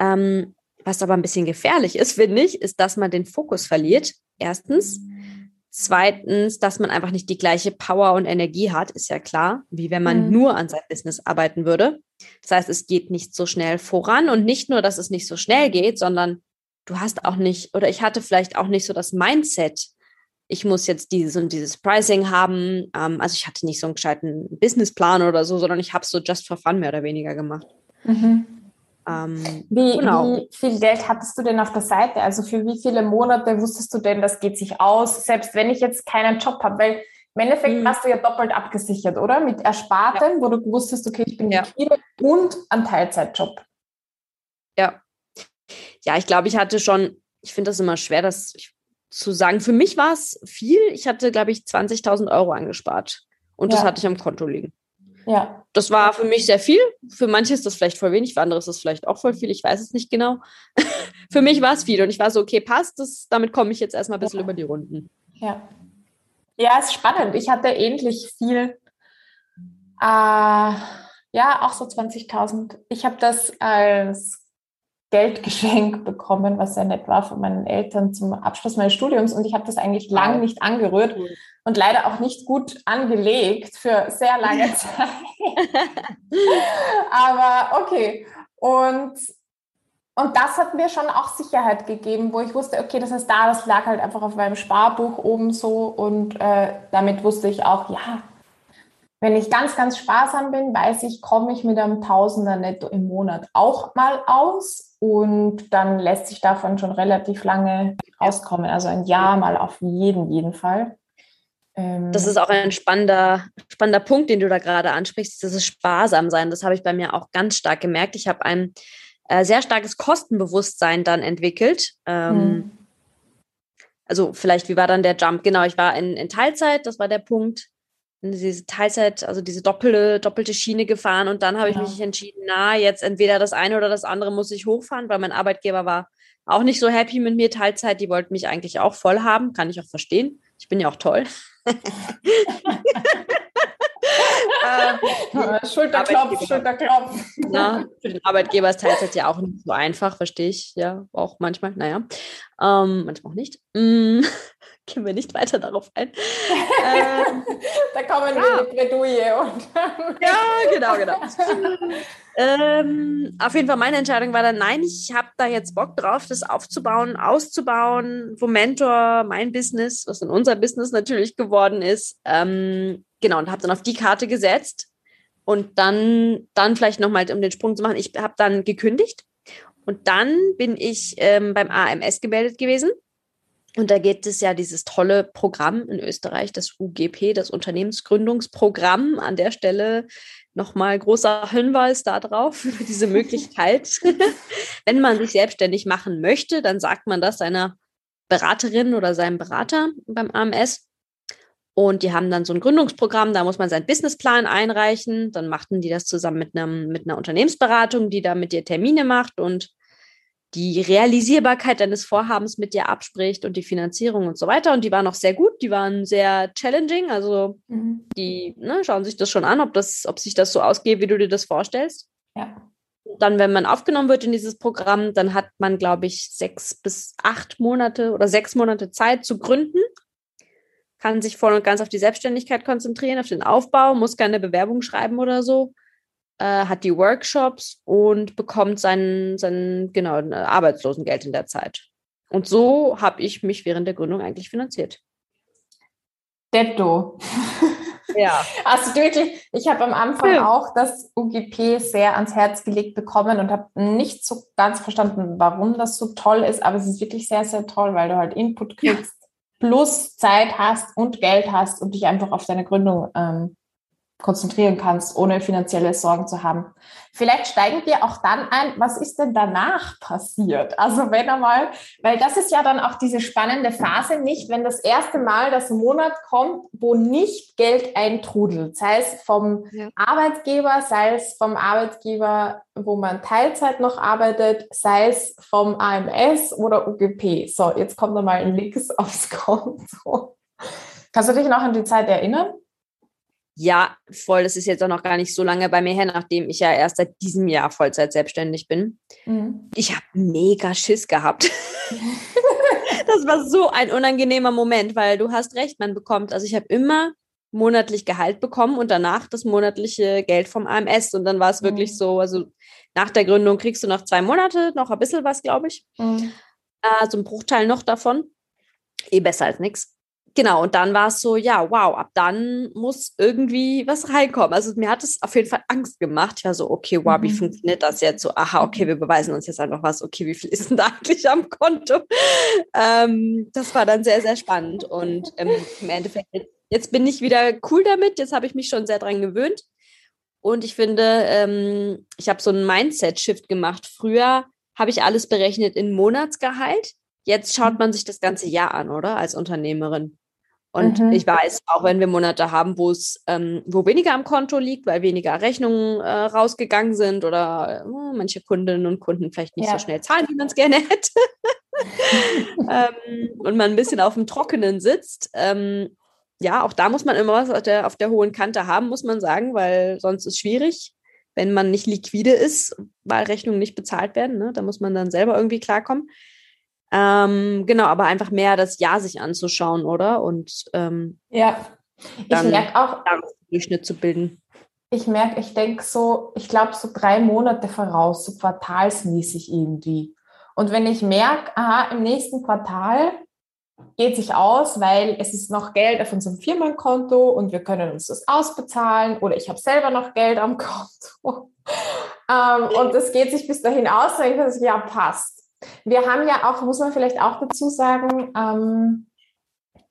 Ähm, was aber ein bisschen gefährlich ist, finde ich, ist, dass man den Fokus verliert. Erstens. Zweitens, dass man einfach nicht die gleiche Power und Energie hat, ist ja klar, wie wenn man mhm. nur an seinem Business arbeiten würde. Das heißt, es geht nicht so schnell voran und nicht nur, dass es nicht so schnell geht, sondern du hast auch nicht, oder ich hatte vielleicht auch nicht so das Mindset, ich muss jetzt dieses und dieses Pricing haben. Ähm, also ich hatte nicht so einen gescheiten Businessplan oder so, sondern ich habe es so just for fun mehr oder weniger gemacht. Mhm. Ähm, wie, genau. wie, viel Geld hattest du denn auf der Seite? Also für wie viele Monate wusstest du denn, das geht sich aus, selbst wenn ich jetzt keinen Job habe? Weil im Endeffekt mhm. warst du ja doppelt abgesichert, oder? Mit Erspartem, ja. wo du wusstest, okay, ich bin ja. liquide und ein Teilzeitjob. Ja. Ja, ich glaube, ich hatte schon, ich finde das immer schwer, das zu sagen. Für mich war es viel. Ich hatte, glaube ich, 20.000 Euro angespart. Und ja. das hatte ich am Konto liegen. Ja. Das war für mich sehr viel. Für manche ist das vielleicht voll wenig, für andere ist das vielleicht auch voll viel. Ich weiß es nicht genau. *laughs* für mich war es viel und ich war so, okay, passt, das, damit komme ich jetzt erstmal ein bisschen ja. über die Runden. Ja. Ja, ist spannend. Ich hatte ähnlich viel. Äh, ja, auch so 20.000. Ich habe das als Geldgeschenk bekommen, was sehr nett war von meinen Eltern zum Abschluss meines Studiums. Und ich habe das eigentlich lange nicht angerührt und leider auch nicht gut angelegt für sehr lange Zeit. *laughs* Aber okay. Und, und das hat mir schon auch Sicherheit gegeben, wo ich wusste, okay, das ist da, das lag halt einfach auf meinem Sparbuch oben so. Und äh, damit wusste ich auch, ja, wenn ich ganz, ganz sparsam bin, weiß ich, komme ich mit einem Tausender netto im Monat auch mal aus. Und dann lässt sich davon schon relativ lange rauskommen. Also ein Jahr mal auf jeden, jeden Fall. Ähm, das ist auch ein spannender, spannender Punkt, den du da gerade ansprichst, dieses Sparsam sein. Das habe ich bei mir auch ganz stark gemerkt. Ich habe ein äh, sehr starkes Kostenbewusstsein dann entwickelt. Ähm, hm. Also vielleicht, wie war dann der Jump? Genau, ich war in, in Teilzeit, das war der Punkt diese Teilzeit, also diese doppelte, doppelte Schiene gefahren und dann habe ich ja. mich entschieden, na, jetzt entweder das eine oder das andere muss ich hochfahren, weil mein Arbeitgeber war auch nicht so happy mit mir Teilzeit, die wollten mich eigentlich auch voll haben, kann ich auch verstehen. Ich bin ja auch toll. *laughs* ähm, Schulterklopf, Schulterklopf. Na, für den Arbeitgeber ist Teilzeit ja auch nicht so einfach, verstehe ich ja auch manchmal. Naja, ähm, manchmal auch nicht. Mm, gehen wir nicht weiter darauf ein. ähm, *laughs* da kommen ja. wir in die Bredouille. Und ja, genau, genau. ähm, auf jeden Fall meine Entscheidung war dann, nein, ich habe da jetzt Bock drauf, das aufzubauen, auszubauen, wo Mentor mein Business, was in unser Business natürlich geworden ist, ähm, genau, und habe dann auf die Karte gesetzt und dann, dann vielleicht nochmal, um den Sprung zu machen, ich habe dann gekündigt und dann bin ich ähm, beim AMS gemeldet gewesen und da gibt es ja dieses tolle Programm in Österreich, das UGP, das Unternehmensgründungsprogramm. An der Stelle nochmal großer Hinweis darauf, für *laughs* diese Möglichkeit. *laughs* Wenn man sich selbstständig machen möchte, dann sagt man das seiner Beraterin oder seinem Berater beim AMS. Und die haben dann so ein Gründungsprogramm, da muss man seinen Businessplan einreichen. Dann machten die das zusammen mit, einem, mit einer Unternehmensberatung, die da mit dir Termine macht und die Realisierbarkeit deines Vorhabens mit dir abspricht und die Finanzierung und so weiter. Und die waren auch sehr gut, die waren sehr challenging. Also mhm. die ne, schauen sich das schon an, ob, das, ob sich das so ausgeht, wie du dir das vorstellst. Ja. Dann, wenn man aufgenommen wird in dieses Programm, dann hat man, glaube ich, sechs bis acht Monate oder sechs Monate Zeit zu gründen. Kann sich voll und ganz auf die Selbstständigkeit konzentrieren, auf den Aufbau, muss keine Bewerbung schreiben oder so äh, hat die Workshops und bekommt sein, sein genau, Arbeitslosengeld in der Zeit. Und so habe ich mich während der Gründung eigentlich finanziert. Detto. Ja. *laughs* Also wirklich, ich habe am Anfang ja. auch das UGP sehr ans Herz gelegt bekommen und habe nicht so ganz verstanden, warum das so toll ist, aber es ist wirklich sehr, sehr toll, weil du halt Input kriegst, ja. plus Zeit hast und Geld hast und dich einfach auf deine Gründung ähm, konzentrieren kannst, ohne finanzielle Sorgen zu haben. Vielleicht steigen wir auch dann ein, was ist denn danach passiert? Also wenn einmal, weil das ist ja dann auch diese spannende Phase nicht, wenn das erste Mal das Monat kommt, wo nicht Geld eintrudelt, sei es vom ja. Arbeitgeber, sei es vom Arbeitgeber, wo man Teilzeit noch arbeitet, sei es vom AMS oder UGP. So, jetzt kommt nochmal ein Links aufs Konto. Kannst du dich noch an die Zeit erinnern? Ja, voll. Das ist jetzt auch noch gar nicht so lange bei mir her, nachdem ich ja erst seit diesem Jahr Vollzeit selbstständig bin. Mhm. Ich habe mega Schiss gehabt. *laughs* das war so ein unangenehmer Moment, weil du hast recht, man bekommt, also ich habe immer monatlich Gehalt bekommen und danach das monatliche Geld vom AMS. Und dann war es mhm. wirklich so, also nach der Gründung kriegst du noch zwei Monate, noch ein bisschen was, glaube ich. Mhm. Äh, so ein Bruchteil noch davon. Eh besser als nichts. Genau, und dann war es so, ja, wow, ab dann muss irgendwie was reinkommen. Also mir hat es auf jeden Fall Angst gemacht. Ich war so, okay, wow, mhm. wie funktioniert das jetzt? So, aha, okay, wir beweisen uns jetzt einfach was. Okay, wie viel ist denn da *laughs* eigentlich am Konto? Ähm, das war dann sehr, sehr spannend. Und ähm, im Endeffekt, jetzt bin ich wieder cool damit. Jetzt habe ich mich schon sehr dran gewöhnt. Und ich finde, ähm, ich habe so einen Mindset-Shift gemacht. Früher habe ich alles berechnet in Monatsgehalt. Jetzt schaut mhm. man sich das ganze Jahr an, oder? Als Unternehmerin. Und mhm. ich weiß, auch wenn wir Monate haben, wo es, ähm, wo weniger am Konto liegt, weil weniger Rechnungen äh, rausgegangen sind oder äh, manche Kundinnen und Kunden vielleicht nicht ja. so schnell zahlen, wie man es gerne hätte. *laughs* ähm, und man ein bisschen auf dem Trockenen sitzt. Ähm, ja, auch da muss man immer was auf der, auf der hohen Kante haben, muss man sagen, weil sonst ist es schwierig, wenn man nicht liquide ist, weil Rechnungen nicht bezahlt werden. Ne? Da muss man dann selber irgendwie klarkommen. Ähm, genau, aber einfach mehr das Jahr sich anzuschauen, oder? Und ähm, ja, ich merke auch, Durchschnitt zu bilden. Ich merke, ich denke so, ich glaube so drei Monate voraus, so quartalsmäßig irgendwie. Und wenn ich merke, aha, im nächsten Quartal geht sich aus, weil es ist noch Geld auf unserem Firmenkonto und wir können uns das ausbezahlen oder ich habe selber noch Geld am *laughs* Konto. ähm, und es geht sich bis dahin aus, dann denke ich, ja, passt. Wir haben ja auch, muss man vielleicht auch dazu sagen, ähm,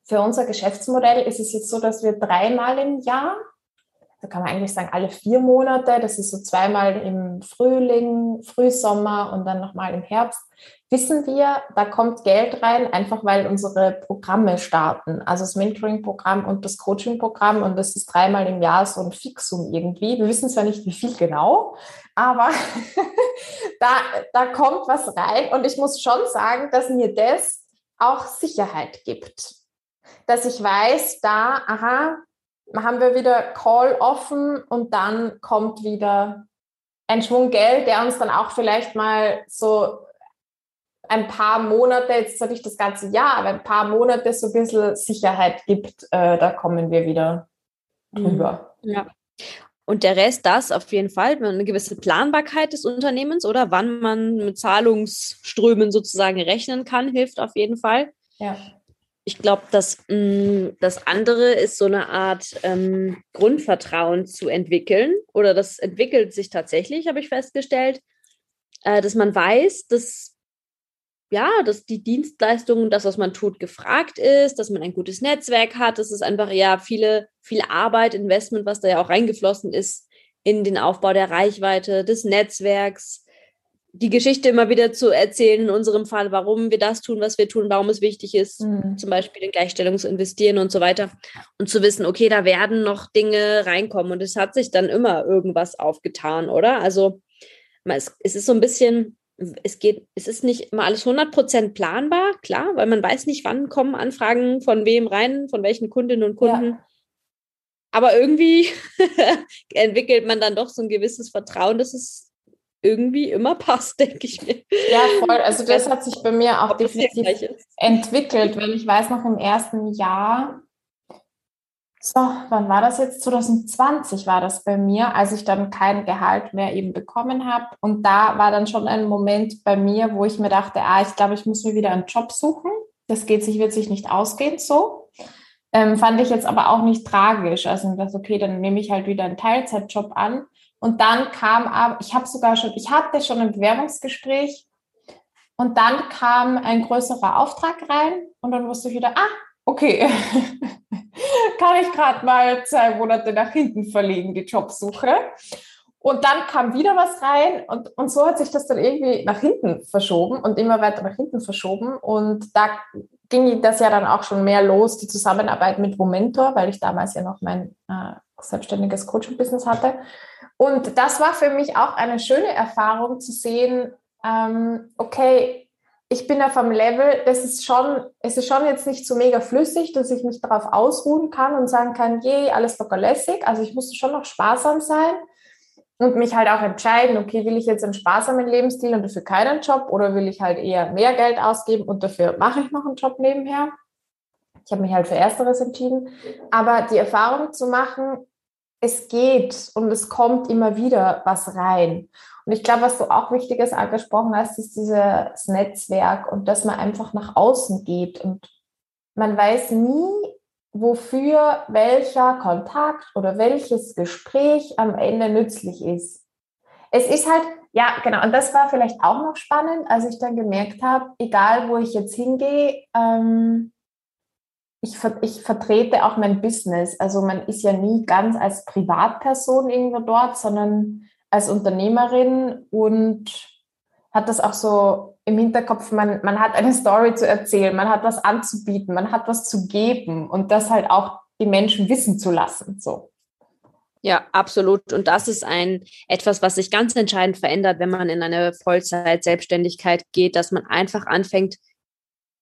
für unser Geschäftsmodell ist es jetzt so, dass wir dreimal im Jahr, da kann man eigentlich sagen alle vier Monate, das ist so zweimal im Frühling, Frühsommer und dann nochmal im Herbst, wissen wir, da kommt Geld rein, einfach weil unsere Programme starten. Also das Mentoring-Programm und das Coaching-Programm und das ist dreimal im Jahr so ein Fixum irgendwie. Wir wissen zwar nicht, wie viel genau, aber *laughs* da, da kommt was rein und ich muss schon sagen, dass mir das auch Sicherheit gibt. Dass ich weiß, da, aha, haben wir wieder Call offen und dann kommt wieder ein Schwung Geld, der uns dann auch vielleicht mal so ein paar Monate, jetzt sage ich das ganze Jahr, aber ein paar Monate so ein bisschen Sicherheit gibt, äh, da kommen wir wieder drüber. Mhm. Ja. Und der Rest, das auf jeden Fall, eine gewisse Planbarkeit des Unternehmens oder wann man mit Zahlungsströmen sozusagen rechnen kann, hilft auf jeden Fall. Ja. Ich glaube, dass mm, das andere ist so eine Art ähm, Grundvertrauen zu entwickeln oder das entwickelt sich tatsächlich, habe ich festgestellt, äh, dass man weiß, dass ja, dass die Dienstleistung, das, was man tut, gefragt ist, dass man ein gutes Netzwerk hat. Das ist einfach ja viele, viel Arbeit, Investment, was da ja auch reingeflossen ist in den Aufbau der Reichweite, des Netzwerks, die Geschichte immer wieder zu erzählen, in unserem Fall, warum wir das tun, was wir tun, warum es wichtig ist, mhm. zum Beispiel in Gleichstellung zu investieren und so weiter. Und zu wissen, okay, da werden noch Dinge reinkommen und es hat sich dann immer irgendwas aufgetan, oder? Also es ist so ein bisschen, es geht, es ist nicht immer alles 100% planbar, klar, weil man weiß nicht, wann kommen Anfragen von wem rein, von welchen Kundinnen und Kunden. Ja. Aber irgendwie *laughs* entwickelt man dann doch so ein gewisses Vertrauen, dass es irgendwie immer passt, *laughs* denke ich mir. Ja, voll. Also das hat sich bei mir auch definitiv entwickelt, weil ich weiß noch im ersten Jahr, so, wann war das jetzt? 2020 war das bei mir, als ich dann kein Gehalt mehr eben bekommen habe. Und da war dann schon ein Moment bei mir, wo ich mir dachte, ah, ich glaube, ich muss mir wieder einen Job suchen. Das geht sich, wird sich nicht ausgehen so. Ähm, fand ich jetzt aber auch nicht tragisch. Also dachte, okay, dann nehme ich halt wieder einen Teilzeitjob an. Und dann kam aber, ich habe sogar schon, ich hatte schon ein Bewerbungsgespräch und dann kam ein größerer Auftrag rein und dann wusste ich wieder, ah, okay, *laughs* kann ich gerade mal zwei Monate nach hinten verlegen, die Jobsuche. Und dann kam wieder was rein und, und so hat sich das dann irgendwie nach hinten verschoben und immer weiter nach hinten verschoben. Und da ging das ja dann auch schon mehr los, die Zusammenarbeit mit Momentor, weil ich damals ja noch mein äh, selbstständiges Coaching-Business hatte. Und das war für mich auch eine schöne Erfahrung zu sehen, ähm, okay, ich bin auf einem Level, das ist schon, es ist schon jetzt nicht so mega flüssig, dass ich mich darauf ausruhen kann und sagen kann, je, alles locker lässig. Also ich muss schon noch sparsam sein und mich halt auch entscheiden, okay, will ich jetzt einen sparsamen Lebensstil und dafür keinen Job oder will ich halt eher mehr Geld ausgeben und dafür mache ich noch einen Job nebenher. Ich habe mich halt für Ersteres entschieden. Aber die Erfahrung zu machen, es geht und es kommt immer wieder was rein. Und ich glaube, was du auch Wichtiges angesprochen hast, ist dieses Netzwerk und dass man einfach nach außen geht. Und man weiß nie, wofür welcher Kontakt oder welches Gespräch am Ende nützlich ist. Es ist halt, ja, genau, und das war vielleicht auch noch spannend, als ich dann gemerkt habe, egal wo ich jetzt hingehe, ähm, ich, ich vertrete auch mein Business. Also man ist ja nie ganz als Privatperson irgendwo dort, sondern als Unternehmerin und hat das auch so im Hinterkopf, man, man hat eine Story zu erzählen, man hat was anzubieten, man hat was zu geben und das halt auch die Menschen wissen zu lassen. So. Ja, absolut. Und das ist ein etwas, was sich ganz entscheidend verändert, wenn man in eine Vollzeit-Selbstständigkeit geht, dass man einfach anfängt,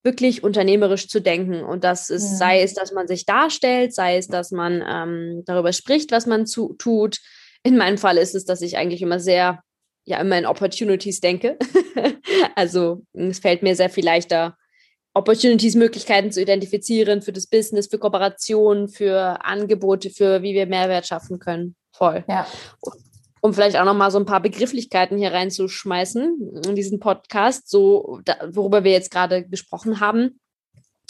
wirklich unternehmerisch zu denken. Und das ist, ja. sei es, dass man sich darstellt, sei es, dass man ähm, darüber spricht, was man zu, tut, in meinem Fall ist es, dass ich eigentlich immer sehr, ja, immer in Opportunities denke. *laughs* also es fällt mir sehr viel leichter, Opportunities, Möglichkeiten zu identifizieren für das Business, für Kooperationen, für Angebote, für wie wir Mehrwert schaffen können. Voll. Ja. Um vielleicht auch noch mal so ein paar Begrifflichkeiten hier reinzuschmeißen in diesen Podcast, so da, worüber wir jetzt gerade gesprochen haben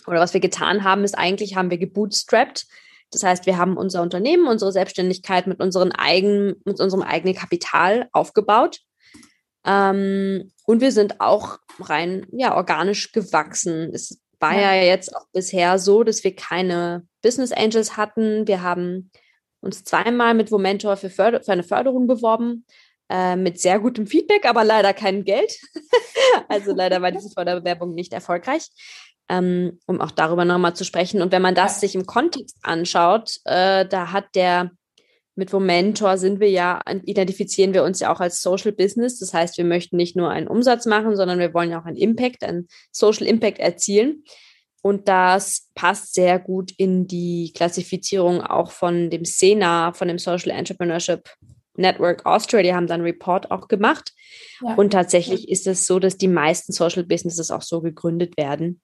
oder was wir getan haben, ist eigentlich haben wir gebootstrapped. Das heißt, wir haben unser Unternehmen, unsere Selbstständigkeit mit, unseren eigenen, mit unserem eigenen Kapital aufgebaut. Ähm, und wir sind auch rein ja, organisch gewachsen. Es war ja. ja jetzt auch bisher so, dass wir keine Business Angels hatten. Wir haben uns zweimal mit Womentor für, Förder für eine Förderung beworben, äh, mit sehr gutem Feedback, aber leider kein Geld. *laughs* also leider war diese Förderbewerbung nicht erfolgreich ähm, um auch darüber nochmal zu sprechen. Und wenn man das sich im Kontext anschaut, äh, da hat der mit Momentor sind wir ja, identifizieren wir uns ja auch als Social Business. Das heißt, wir möchten nicht nur einen Umsatz machen, sondern wir wollen ja auch einen Impact, einen Social Impact erzielen. Und das passt sehr gut in die Klassifizierung auch von dem SENA, von dem Social Entrepreneurship Network Austria. Die haben dann Report auch gemacht. Ja. Und tatsächlich ist es so, dass die meisten Social Businesses auch so gegründet werden.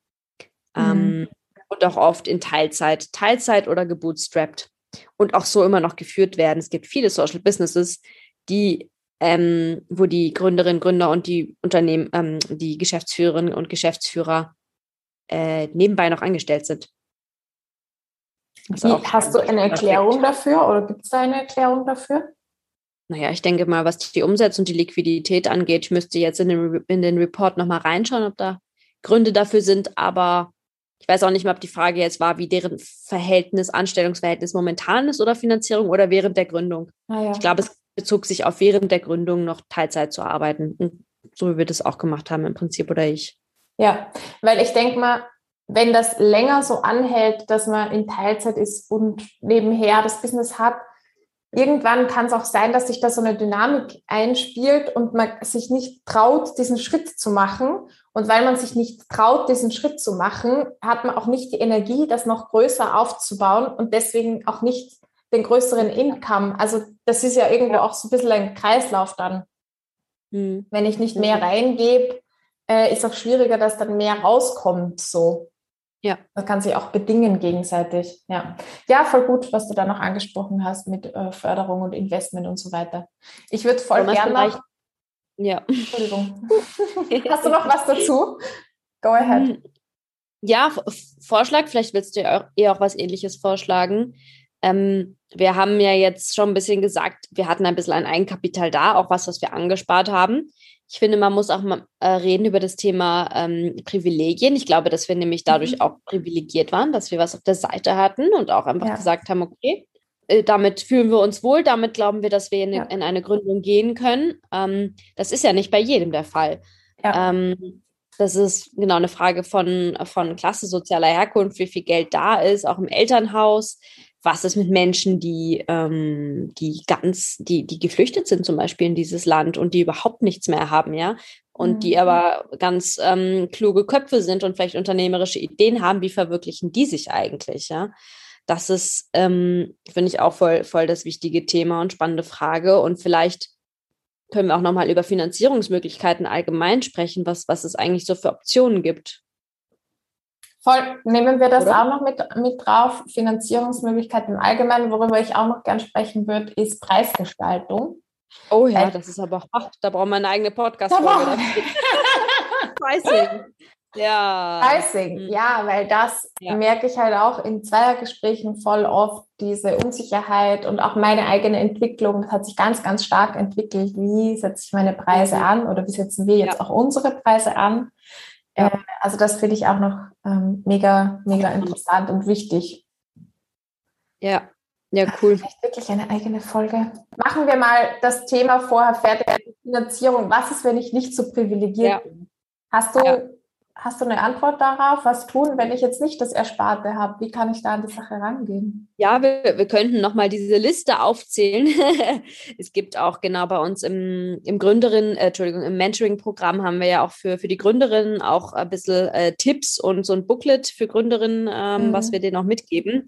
Ähm, mhm. und auch oft in Teilzeit, Teilzeit oder gebootstrapped und auch so immer noch geführt werden. Es gibt viele Social Businesses, die ähm, wo die Gründerinnen, Gründer und die Unternehmen, ähm, die Geschäftsführerinnen und Geschäftsführer äh, nebenbei noch angestellt sind. Also Wie, hast du eine Erklärung dafür oder gibt es da eine Erklärung dafür? Naja, ich denke mal, was die Umsetzung und die Liquidität angeht, ich müsste jetzt in den, in den Report nochmal reinschauen, ob da Gründe dafür sind, aber ich weiß auch nicht mehr, ob die Frage jetzt war, wie deren Verhältnis, Anstellungsverhältnis momentan ist oder Finanzierung oder während der Gründung. Ah, ja. Ich glaube, es bezog sich auf während der Gründung noch Teilzeit zu arbeiten. Und so wie wir das auch gemacht haben im Prinzip oder ich. Ja, weil ich denke mal, wenn das länger so anhält, dass man in Teilzeit ist und nebenher das Business hat, irgendwann kann es auch sein, dass sich da so eine Dynamik einspielt und man sich nicht traut, diesen Schritt zu machen. Und weil man sich nicht traut, diesen Schritt zu machen, hat man auch nicht die Energie, das noch größer aufzubauen und deswegen auch nicht den größeren Income. Also das ist ja irgendwo auch so ein bisschen ein Kreislauf dann. Hm. Wenn ich nicht mehr reingebe, äh, ist auch schwieriger, dass dann mehr rauskommt. So. Ja. Das kann sich auch bedingen gegenseitig. Ja. Ja, voll gut, was du da noch angesprochen hast mit äh, Förderung und Investment und so weiter. Ich würde voll gerne. Ja. Entschuldigung. *laughs* hast du noch was dazu? Go ahead. Hm. Ja, Vorschlag, vielleicht willst du ja auch, eher auch was ähnliches vorschlagen. Ähm, wir haben ja jetzt schon ein bisschen gesagt, wir hatten ein bisschen ein Eigenkapital da, auch was, was wir angespart haben. Ich finde, man muss auch mal äh, reden über das Thema ähm, Privilegien. Ich glaube, dass wir nämlich dadurch mhm. auch privilegiert waren, dass wir was auf der Seite hatten und auch einfach ja. gesagt haben, okay, damit fühlen wir uns wohl, damit glauben wir, dass wir in, ja. in eine Gründung gehen können. Ähm, das ist ja nicht bei jedem der Fall. Ja. Ähm, das ist genau eine Frage von, von Klasse, sozialer Herkunft, wie viel Geld da ist, auch im Elternhaus was ist mit Menschen, die, ähm, die ganz, die, die geflüchtet sind zum Beispiel in dieses Land und die überhaupt nichts mehr haben, ja? Und mhm. die aber ganz ähm, kluge Köpfe sind und vielleicht unternehmerische Ideen haben, wie verwirklichen die sich eigentlich, ja? Das ist, ähm, finde ich, auch voll, voll das wichtige Thema und spannende Frage. Und vielleicht können wir auch nochmal über Finanzierungsmöglichkeiten allgemein sprechen, was, was es eigentlich so für Optionen gibt. Voll, nehmen wir das Oder? auch noch mit, mit drauf. Finanzierungsmöglichkeiten im Allgemeinen, worüber ich auch noch gern sprechen würde, ist Preisgestaltung. Oh ja, das ist aber, ach, da brauchen wir eine eigene Podcast-Folge. *laughs* Pricing. Ja. Pricing, mhm. ja, weil das ja. merke ich halt auch in Zweiergesprächen voll oft, diese Unsicherheit und auch meine eigene Entwicklung. Das hat sich ganz, ganz stark entwickelt. Wie setze ich meine Preise mhm. an oder wie setzen wir jetzt ja. auch unsere Preise an? Ja. Äh, also das finde ich auch noch ähm, mega, mega interessant und wichtig. Ja, ja, cool. Vielleicht wirklich eine eigene Folge. Machen wir mal das Thema vorher fertig. Finanzierung. Was ist, wenn ich nicht so privilegiert ja. bin? Hast du ja. Hast du eine Antwort darauf? Was tun, wenn ich jetzt nicht das Ersparte habe? Wie kann ich da an die Sache rangehen? Ja, wir, wir könnten nochmal diese Liste aufzählen. *laughs* es gibt auch genau bei uns im, im Gründerin, äh, Entschuldigung, im Mentoring-Programm haben wir ja auch für, für die Gründerinnen auch ein bisschen äh, Tipps und so ein Booklet für Gründerinnen, ähm, mhm. was wir denen auch mitgeben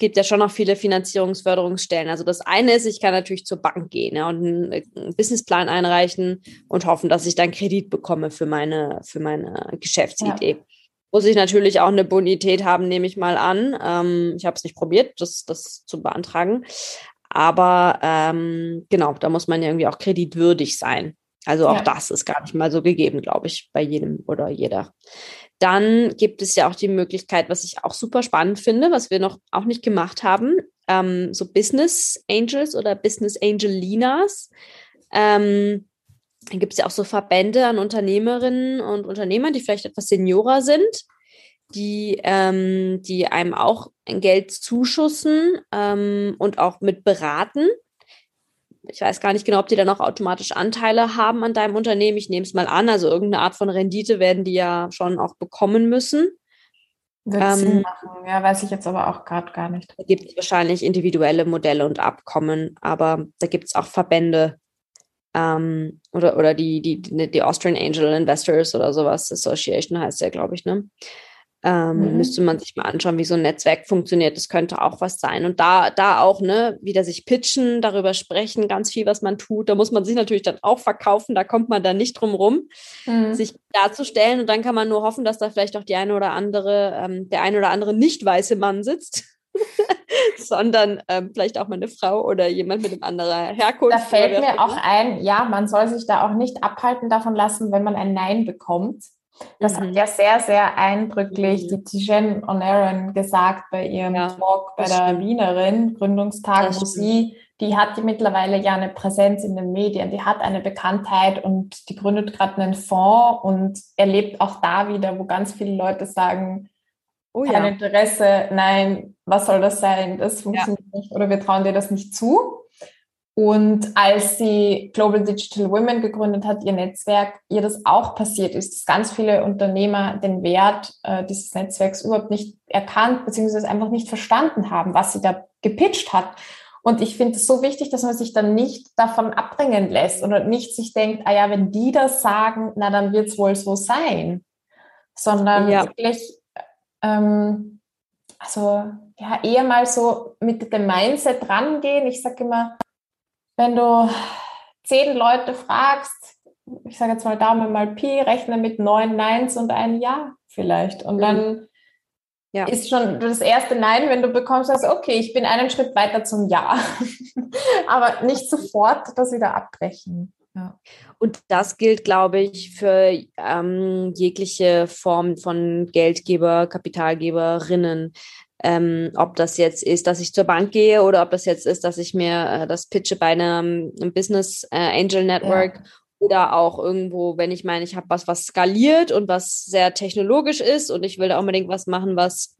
gibt ja schon noch viele Finanzierungsförderungsstellen. Also das eine ist, ich kann natürlich zur Bank gehen ja, und einen Businessplan einreichen und hoffen, dass ich dann Kredit bekomme für meine, für meine Geschäftsidee. Ja. Muss ich natürlich auch eine Bonität haben, nehme ich mal an. Ähm, ich habe es nicht probiert, das, das zu beantragen. Aber ähm, genau, da muss man ja irgendwie auch kreditwürdig sein. Also auch ja. das ist gar nicht mal so gegeben, glaube ich, bei jedem oder jeder. Dann gibt es ja auch die Möglichkeit, was ich auch super spannend finde, was wir noch auch nicht gemacht haben, ähm, so Business Angels oder Business Angelinas. Ähm, dann gibt es ja auch so Verbände an Unternehmerinnen und Unternehmern, die vielleicht etwas seniorer sind, die, ähm, die einem auch Geld zuschussen ähm, und auch mit beraten ich weiß gar nicht genau, ob die dann auch automatisch Anteile haben an deinem Unternehmen. Ich nehme es mal an. Also irgendeine Art von Rendite werden die ja schon auch bekommen müssen. Wird ähm, Sinn machen, ja, weiß ich jetzt aber auch gerade gar nicht. Da gibt es wahrscheinlich individuelle Modelle und Abkommen, aber da gibt es auch Verbände ähm, oder, oder die, die, die Austrian Angel Investors oder sowas, Association heißt ja, glaube ich, ne? Ähm, mhm. Müsste man sich mal anschauen, wie so ein Netzwerk funktioniert. Das könnte auch was sein. Und da, da auch, ne, wieder sich pitchen, darüber sprechen, ganz viel, was man tut. Da muss man sich natürlich dann auch verkaufen. Da kommt man dann nicht drum rum, mhm. sich darzustellen. Und dann kann man nur hoffen, dass da vielleicht auch die eine oder andere, ähm, der eine oder andere nicht weiße Mann sitzt. *laughs* sondern ähm, vielleicht auch mal eine Frau oder jemand mit einem anderen Herkunft. Da fällt mir auch ein, ja, man soll sich da auch nicht abhalten davon lassen, wenn man ein Nein bekommt. Das mhm. hat ja sehr, sehr eindrücklich mhm. die Tijen O'Naron gesagt bei ihrem ja, Talk bei der stimmt. Wienerin, Gründungstag, wo sie, die hat mittlerweile ja eine Präsenz in den Medien, die hat eine Bekanntheit und die gründet gerade einen Fonds und erlebt auch da wieder, wo ganz viele Leute sagen, oh, kein ja. Interesse, nein, was soll das sein, das funktioniert ja. nicht oder wir trauen dir das nicht zu. Und als sie Global Digital Women gegründet hat, ihr Netzwerk, ihr das auch passiert ist, dass ganz viele Unternehmer den Wert äh, dieses Netzwerks überhaupt nicht erkannt, beziehungsweise einfach nicht verstanden haben, was sie da gepitcht hat. Und ich finde es so wichtig, dass man sich dann nicht davon abbringen lässt oder nicht sich denkt, ah ja, wenn die das sagen, na dann wird es wohl so sein. Sondern ja. wirklich, ähm, also ja, eher mal so mit dem Mindset rangehen. Ich sage immer, wenn du zehn Leute fragst, ich sage jetzt mal Daumen mal Pi, rechne mit neun Neins und ein Ja vielleicht. Und dann mhm. ja. ist schon das erste Nein, wenn du bekommst, also okay, ich bin einen Schritt weiter zum Ja. *laughs* Aber nicht sofort das wieder abbrechen. Ja. Und das gilt, glaube ich, für ähm, jegliche Form von Geldgeber, Kapitalgeberinnen ähm, ob das jetzt ist, dass ich zur Bank gehe oder ob das jetzt ist, dass ich mir äh, das pitche bei einem, einem Business äh, Angel Network ja. oder auch irgendwo, wenn ich meine, ich habe was, was skaliert und was sehr technologisch ist und ich will da unbedingt was machen, was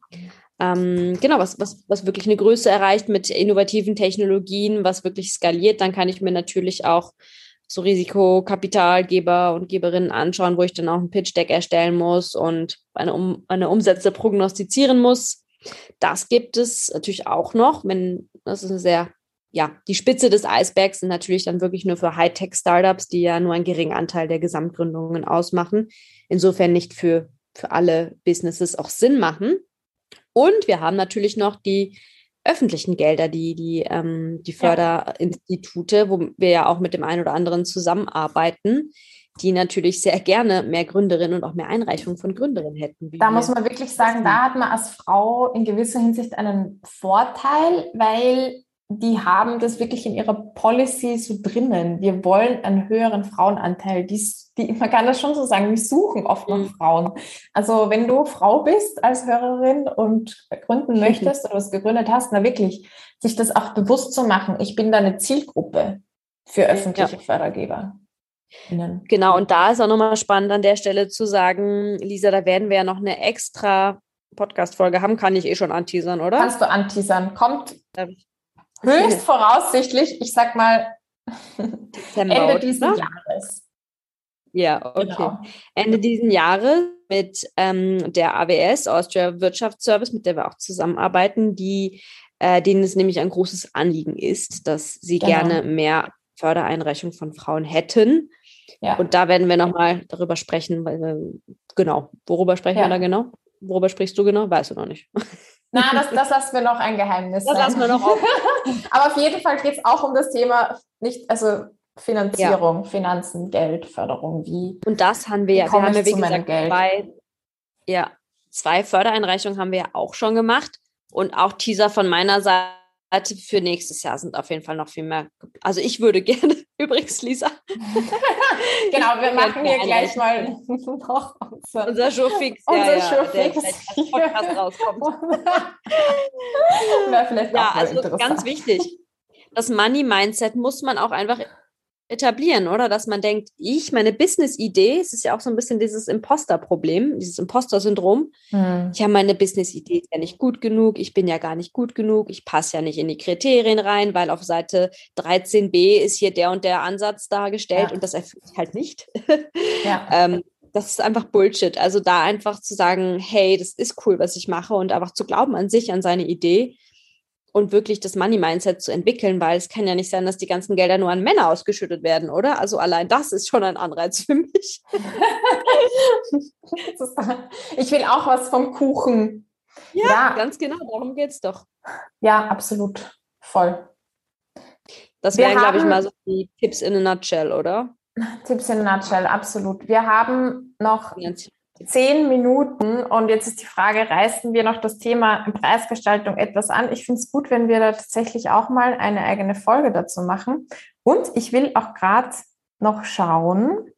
ähm, genau, was, was, was wirklich eine Größe erreicht mit innovativen Technologien, was wirklich skaliert, dann kann ich mir natürlich auch so Risikokapitalgeber und Geberinnen anschauen, wo ich dann auch ein Pitch-Deck erstellen muss und eine, um, eine Umsätze prognostizieren muss Das gibt es natürlich auch noch, wenn das ist eine sehr ja, die Spitze des Eisbergs sind natürlich dann wirklich nur für Hightech-Startups, die ja nur einen geringen Anteil der Gesamtgründungen ausmachen. Insofern nicht für, für alle Businesses auch Sinn machen. Und wir haben natürlich noch die öffentlichen Gelder, die, die, ähm, die Förderinstitute, wo wir ja auch mit dem einen oder anderen zusammenarbeiten, die natürlich sehr gerne mehr Gründerinnen und auch mehr Einreichungen von Gründerinnen hätten. Da muss man wirklich sagen, da hat man als Frau in gewisser Hinsicht einen Vorteil, weil die haben das wirklich in ihrer Policy so drinnen. Wir wollen einen höheren Frauenanteil. Die, die, man kann das schon so sagen, wir suchen oft nach mhm. Frauen. Also wenn du Frau bist als Hörerin und gründen mhm. möchtest oder was gegründet hast, na wirklich, sich das auch bewusst zu machen. Ich bin da eine Zielgruppe für öffentliche ja. Fördergeber. Genau, und da ist auch nochmal spannend an der Stelle zu sagen, Lisa, da werden wir ja noch eine extra Podcast-Folge haben, kann ich eh schon anteasern, oder? Kannst du anteasern. Kommt höchst voraussichtlich, ich sag mal, Ende dieses ne? Jahres. Ja, okay. Genau. Ende diesen Jahres mit ähm, der AWS, Austria Wirtschaftsservice, mit der wir auch zusammenarbeiten, die, äh, denen es nämlich ein großes Anliegen ist, dass sie genau. gerne mehr Fördereinreichungen von Frauen hätten. Ja. Und da werden wir nochmal darüber sprechen, weil, genau, worüber sprechen ja. wir da genau? Worüber sprichst du genau? Weißt du noch nicht. Na, das, das lassen wir noch ein Geheimnis. Das sein. lassen wir noch auf. *laughs* Aber auf jeden Fall geht es auch um das Thema nicht, also Finanzierung, ja. Finanzen, Geld, Förderung, wie. Und das haben wir ja, wir haben ja wie gesagt zwei, ja, zwei Fördereinreichungen haben wir ja auch schon gemacht. Und auch Teaser von meiner Seite für nächstes Jahr sind auf jeden Fall noch viel mehr. Also ich würde *laughs* gerne, übrigens, Lisa. *laughs* genau, wir machen hier gleich mal *laughs* noch unser, unser Showfix. Unser ja, Showfix. Ja, der Podcast rauskommt. *laughs* ja, also ganz wichtig. Das Money-Mindset muss man auch einfach etablieren, oder? Dass man denkt, ich, meine Business-Idee, es ist ja auch so ein bisschen dieses Imposter-Problem, dieses Imposter-Syndrom. Hm. Ich habe meine Business-Idee ist ja nicht gut genug, ich bin ja gar nicht gut genug, ich passe ja nicht in die Kriterien rein, weil auf Seite 13b ist hier der und der Ansatz dargestellt ja. und das erfüllt halt nicht. *laughs* Ja. *laughs* ähm, das ist einfach Bullshit. Also da einfach zu sagen, hey, das ist cool, was ich mache und einfach zu glauben an sich, an seine Idee und wirklich das Money-Mindset zu entwickeln, weil es kann ja nicht sein, dass die ganzen Gelder nur an Männer ausgeschüttet werden, oder? Also allein das ist schon ein Anreiz für mich. *laughs* ich will auch was vom Kuchen. Ja, ja. ganz genau, darum geht es doch. Ja, absolut. Voll. Das wären, glaube ich, mal so die Tipps in a nutshell, oder? Tipps in a nutshell, absolut. Wir haben noch zehn Minuten und jetzt ist die Frage, reißen wir noch das Thema Preisgestaltung etwas an? Ich finde es gut, wenn wir da tatsächlich auch mal eine eigene Folge dazu machen. Und ich will auch gerade noch schauen,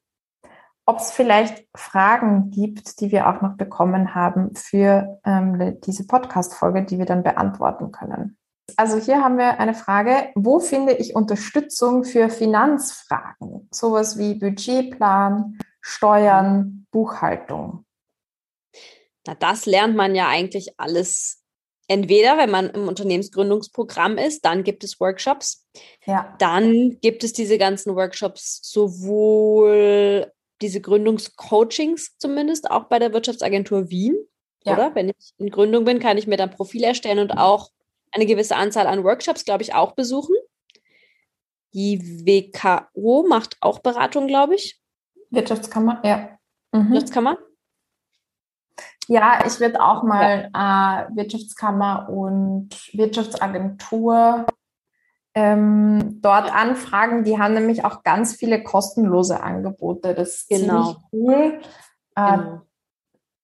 ob es vielleicht Fragen gibt, die wir auch noch bekommen haben für ähm, diese Podcast-Folge, die wir dann beantworten können. Also hier haben wir eine Frage, wo finde ich Unterstützung für Finanzfragen? Sowas wie Budgetplan, Steuern, Buchhaltung? Na, das lernt man ja eigentlich alles. Entweder, wenn man im Unternehmensgründungsprogramm ist, dann gibt es Workshops. Ja. Dann gibt es diese ganzen Workshops, sowohl diese Gründungscoachings zumindest, auch bei der Wirtschaftsagentur Wien. Ja. Oder? Wenn ich in Gründung bin, kann ich mir dann Profil erstellen und auch eine gewisse Anzahl an Workshops, glaube ich, auch besuchen. Die WKO macht auch Beratung, glaube ich. Wirtschaftskammer, ja. Mhm. Wirtschaftskammer? Ja, ich würde auch mal ja. äh, Wirtschaftskammer und Wirtschaftsagentur ähm, dort anfragen. Die haben nämlich auch ganz viele kostenlose Angebote. Das ist genau. ziemlich cool. Äh, genau.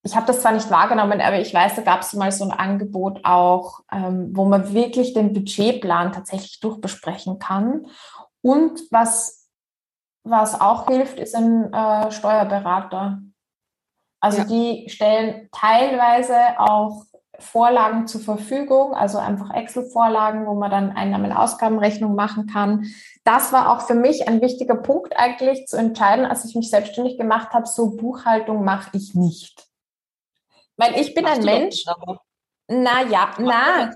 Ich habe das zwar nicht wahrgenommen, aber ich weiß, da gab es mal so ein Angebot auch, ähm, wo man wirklich den Budgetplan tatsächlich durchbesprechen kann. Und was was auch hilft, ist ein äh, Steuerberater. Also ja. die stellen teilweise auch Vorlagen zur Verfügung, also einfach Excel-Vorlagen, wo man dann Einnahmen-Ausgabenrechnung machen kann. Das war auch für mich ein wichtiger Punkt eigentlich zu entscheiden, als ich mich selbstständig gemacht habe, so Buchhaltung mache ich nicht. Weil ich bin Machst ein Mensch. Na ja, na,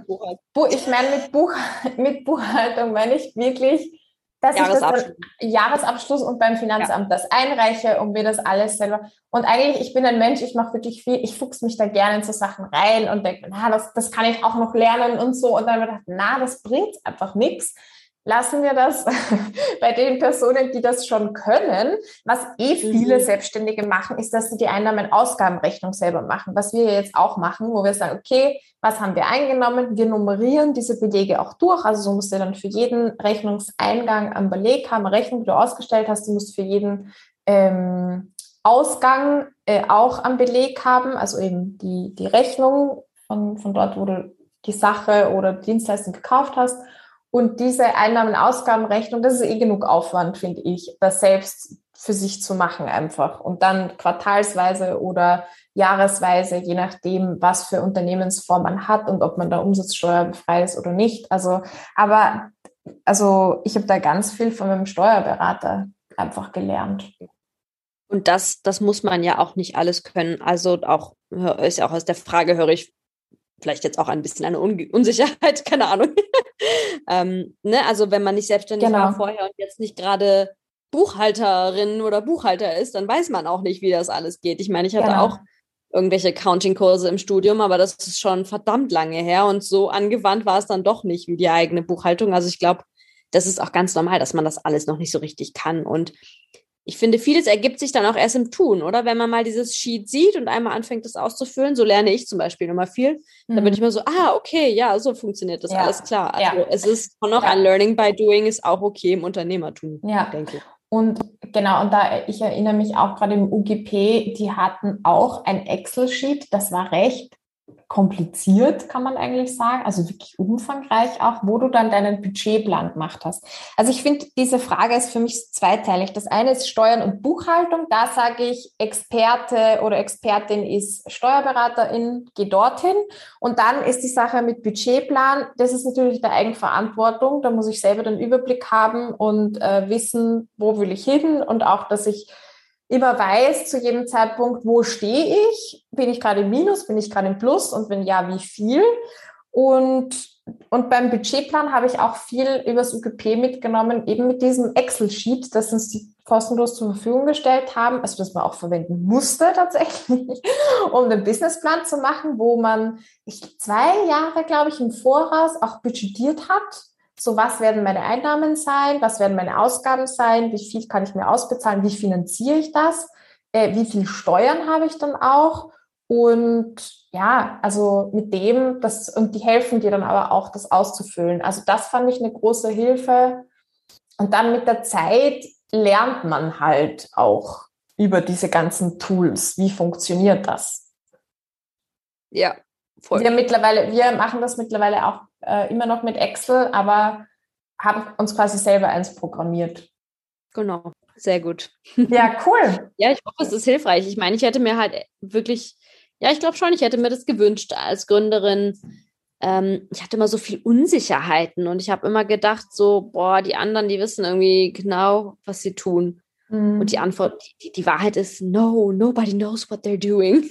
ich meine mit, Buch, *laughs* mit Buchhaltung, wenn ich wirklich dass Jahresabschluss. ich das Jahresabschluss und beim Finanzamt ja. das einreiche und mir das alles selber. Und eigentlich, ich bin ein Mensch, ich mache wirklich viel, ich fuchs mich da gerne in so Sachen rein und denke, na, das, das kann ich auch noch lernen und so. Und dann habe ich gedacht, na, das bringt einfach nichts lassen wir das *laughs* bei den Personen, die das schon können. Was eh viele mhm. Selbstständige machen, ist, dass sie die Einnahmen-Ausgabenrechnung selber machen. Was wir jetzt auch machen, wo wir sagen, okay, was haben wir eingenommen? Wir nummerieren diese Belege auch durch. Also so musst du dann für jeden Rechnungseingang am Beleg haben, Rechnung, die du ausgestellt hast. Du musst für jeden ähm, Ausgang äh, auch am Beleg haben, also eben die, die Rechnung von, von dort, wo du die Sache oder Dienstleistung gekauft hast und diese Einnahmen-Ausgabenrechnung, das ist eh genug Aufwand, finde ich, das selbst für sich zu machen einfach. Und dann quartalsweise oder jahresweise, je nachdem, was für Unternehmensform man hat und ob man da umsatzsteuerbefreit ist oder nicht. Also, aber also ich habe da ganz viel von meinem Steuerberater einfach gelernt. Und das, das muss man ja auch nicht alles können. Also auch ist auch aus der Frage höre ich vielleicht jetzt auch ein bisschen eine Un Unsicherheit, *laughs* keine Ahnung. *laughs* ähm, ne? Also wenn man nicht selbstständig genau. war vorher und jetzt nicht gerade Buchhalterin oder Buchhalter ist, dann weiß man auch nicht, wie das alles geht. Ich meine, ich hatte genau. auch irgendwelche Accounting-Kurse im Studium, aber das ist schon verdammt lange her und so angewandt war es dann doch nicht wie die eigene Buchhaltung. Also ich glaube, das ist auch ganz normal, dass man das alles noch nicht so richtig kann. Und ich finde, vieles ergibt sich dann auch erst im Tun, oder? Wenn man mal dieses Sheet sieht und einmal anfängt, das auszufüllen, so lerne ich zum Beispiel nochmal viel, mhm. dann bin ich mal so, ah, okay, ja, so funktioniert das, ja. alles klar. Also ja. es ist noch ja. ein Learning by Doing, ist auch okay im Unternehmertum, ja. denke ich. Und genau, und da, ich erinnere mich auch gerade im UGP, die hatten auch ein Excel-Sheet, das war recht kompliziert, kann man eigentlich sagen, also wirklich umfangreich auch, wo du dann deinen Budgetplan gemacht hast. Also ich finde, diese Frage ist für mich zweiteilig. Das eine ist Steuern und Buchhaltung. Da sage ich, Experte oder Expertin ist Steuerberaterin, geh dorthin. Und dann ist die Sache mit Budgetplan, das ist natürlich der Eigenverantwortung. Da muss ich selber den Überblick haben und äh, wissen, wo will ich hin und auch, dass ich immer weiß zu jedem Zeitpunkt, wo stehe ich? Bin ich gerade im Minus? Bin ich gerade im Plus? Und wenn ja, wie viel? Und, und beim Budgetplan habe ich auch viel übers UGP mitgenommen, eben mit diesem Excel-Sheet, das uns die kostenlos zur Verfügung gestellt haben, also das man auch verwenden musste tatsächlich, *laughs* um den Businessplan zu machen, wo man ich, zwei Jahre, glaube ich, im Voraus auch budgetiert hat so, was werden meine Einnahmen sein? Was werden meine Ausgaben sein? Wie viel kann ich mir ausbezahlen? Wie finanziere ich das? Äh, wie viel Steuern habe ich dann auch? Und ja, also mit dem, das, und die helfen dir dann aber auch, das auszufüllen. Also das fand ich eine große Hilfe. Und dann mit der Zeit lernt man halt auch über diese ganzen Tools. Wie funktioniert das? Ja, voll. Wir mittlerweile, wir machen das mittlerweile auch äh, immer noch mit Excel, aber haben uns quasi selber eins programmiert. Genau, sehr gut. *laughs* Ja, cool. ja, ich hoffe, es ist hilfreich. Ich meine, ich hätte mir halt wirklich, ja, ich glaube schon, ich hätte mir das gewünscht als Gründerin. Ähm, ich hatte immer so viel Unsicherheiten und ich habe immer gedacht, so, boah, die anderen, die wissen irgendwie genau, was sie tun. Mhm. Und die Antwort, die, die Wahrheit ist, no, nobody knows what they're doing.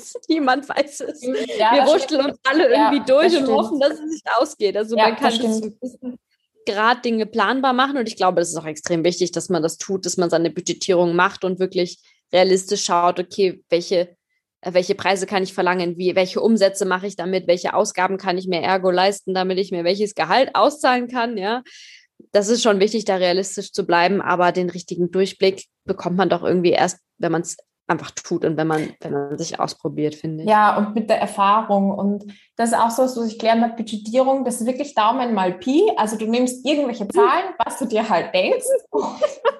*laughs* Niemand weiß es. Ja, wir wurschteln uns alle irgendwie ja, durch und hoffen, dass es nicht ausgeht. Also ja, man kann bis zu Grad Dinge planbar machen und ich glaube, das ist auch extrem wichtig, dass man das tut, dass man seine Budgetierung macht und wirklich realistisch schaut, okay, welche, äh, welche Preise kann ich verlangen, wie, welche Umsätze mache ich damit, welche Ausgaben kann ich mir ergo leisten, damit ich mir welches Gehalt auszahlen kann, ja. Das ist schon wichtig, da realistisch zu bleiben, aber den richtigen Durchblick bekommt man doch irgendwie erst, wenn man es einfach tut und wenn man, wenn man sich ausprobiert, finde ich. Ja, und mit der Erfahrung. Und das ist auch so, was ich gelernt habe, Budgetierung, das ist wirklich Daumen mal Pi. Also du nimmst irgendwelche *laughs* Zahlen, was du dir halt denkst. *laughs*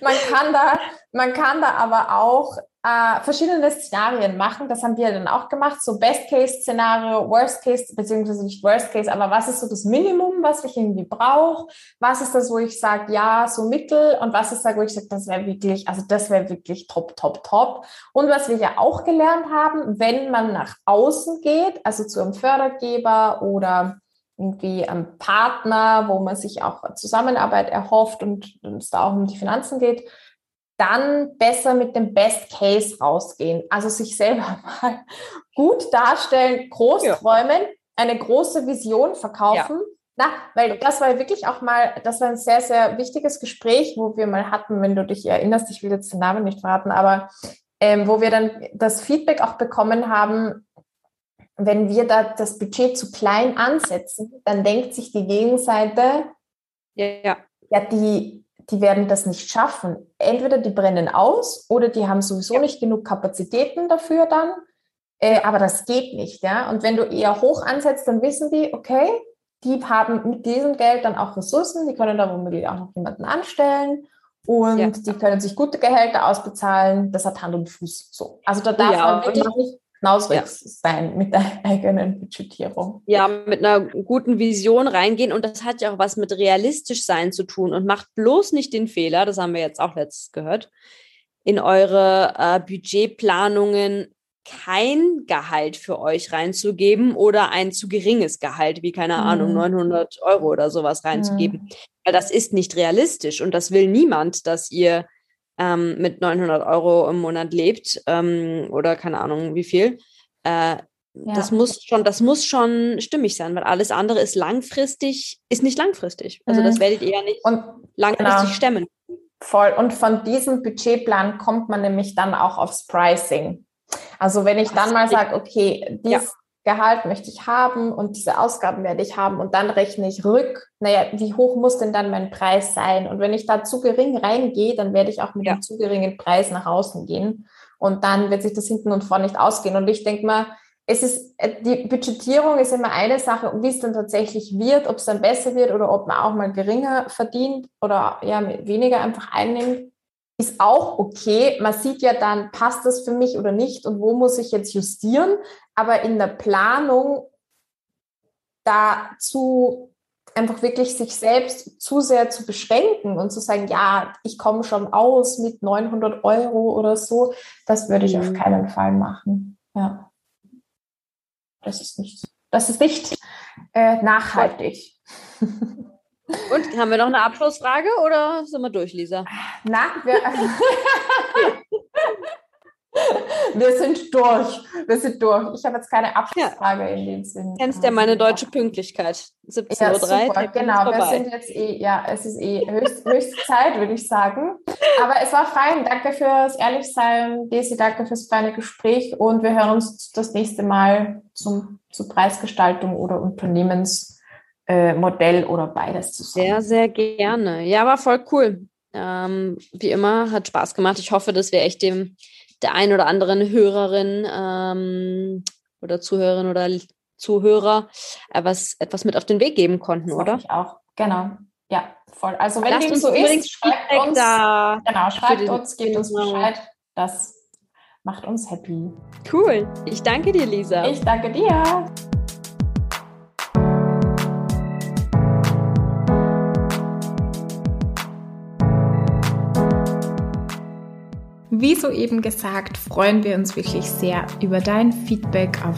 man kann da, man kann da aber auch äh, verschiedene Szenarien machen. Das haben wir dann auch gemacht. So Best-Case-Szenario, Worst-Case, beziehungsweise nicht Worst-Case, aber was ist so das Minimum, was ich irgendwie brauche? Was ist das, wo ich sage, ja, so mittel? Und was ist da, wo ich sage, das wäre wirklich, also das wäre wirklich top, top, top. Und was wir ja auch gelernt haben, wenn man nach außen geht, also zu einem Fördergeber oder irgendwie am Partner, wo man sich auch Zusammenarbeit erhofft und es da auch um die Finanzen geht, dann besser mit dem Best Case rausgehen. Also sich selber *laughs* mal gut darstellen, groß ja. träumen, eine große Vision verkaufen. Na, weil das war wirklich auch mal, das war ein sehr, sehr wichtiges Gespräch, wo wir mal hatten, wenn du dich erinnerst, ich will jetzt den Namen nicht verraten, aber ähm, wo wir dann das Feedback auch bekommen haben, wenn wir da das Budget zu klein ansetzen, dann denkt sich die Gegenseite, ja, ja. die, die werden das nicht schaffen. Entweder die brennen aus oder die haben sowieso nicht genug Kapazitäten dafür dann. Äh, aber das geht nicht, ja. Und wenn du eher hoch ansetzt, dann wissen die, okay, die haben mit diesem Geld dann auch Ressourcen, die können da womöglich auch noch jemanden anstellen und ja. die können sich gute Gehälter ausbezahlen. Das hat Hand und Fuß so. Also da darf ja, man wirklich nicht knausrig ja. sein mit der *laughs* eigenen Budgetierung. Ja, mit einer guten Vision reingehen und das hat ja auch was mit realistisch sein zu tun und macht bloß nicht den Fehler, das haben wir jetzt auch letztes gehört, in eure äh, Budgetplanungen kein Gehalt für euch reinzugeben oder ein zu geringes Gehalt, wie keine Ahnung, 900 mhm. Euro oder sowas reinzugeben. Mhm. Weil das ist nicht realistisch und das will niemand, dass ihr ähm, mit 900 Euro im Monat lebt ähm, oder keine Ahnung wie viel. Äh, ja. Das muss schon, das muss schon stimmig sein, weil alles andere ist langfristig, ist nicht langfristig. Also mhm. das werdet ihr ja nicht und, langfristig genau. stemmen. Voll. Und von diesem Budgetplan kommt man nämlich dann auch aufs Pricing. Also wenn ich dann mal sage, okay, dieses ja. Gehalt möchte ich haben und diese Ausgaben werde ich haben und dann rechne ich rück, naja, wie hoch muss denn dann mein Preis sein? Und wenn ich da zu gering reingehe, dann werde ich auch mit ja. einem zu geringen Preis nach außen gehen und dann wird sich das hinten und vorne nicht ausgehen. Und ich denke mal, es ist, äh, die Budgetierung ist immer eine Sache, wie es dann tatsächlich wird, ob es dann besser wird oder ob man auch mal geringer verdient oder ja, weniger einfach einnimmt ist auch okay. Man sieht ja dann, passt das für mich oder nicht und wo muss ich jetzt justieren. Aber in der Planung dazu einfach wirklich sich selbst zu sehr zu beschränken und zu sagen, ja, ich komme schon aus mit 900 Euro oder so, das würde ich mhm. auf keinen Fall machen. Ja, das ist nicht, das ist nicht äh, nachhaltig. *laughs* Und haben wir noch eine Abschlussfrage oder sind wir durch, Lisa? Na, wir, wir sind durch. Wir sind durch. Ich habe jetzt keine Abschlussfrage ja. in dem Sinn. Kennst ja meine deutsche Pünktlichkeit. 17.03 Uhr. Genau, wir sind jetzt eh, ja, es ist eh höchst, höchste Zeit, würde ich sagen. Aber es war fein. Danke fürs Ehrlichsein, Desi, danke fürs feine Gespräch und wir hören uns das nächste Mal zum, zur Preisgestaltung oder Unternehmens- äh, Modell oder beides zusammen. Sehr, sehr gerne. Ja, war voll cool. Ähm, wie immer, hat Spaß gemacht. Ich hoffe, dass wir echt dem der ein oder anderen Hörerin ähm, oder Zuhörerin oder Zuhörer etwas, etwas mit auf den Weg geben konnten, das oder? Ich auch, genau. Ja, voll. Also wenn dem so ist, schreibt uns, da genau, schreibt uns, gebt uns Bescheid. Das macht uns happy. Cool. Ich danke dir, Lisa. Ich danke dir. Wie soeben gesagt, freuen wir uns wirklich sehr über dein Feedback auf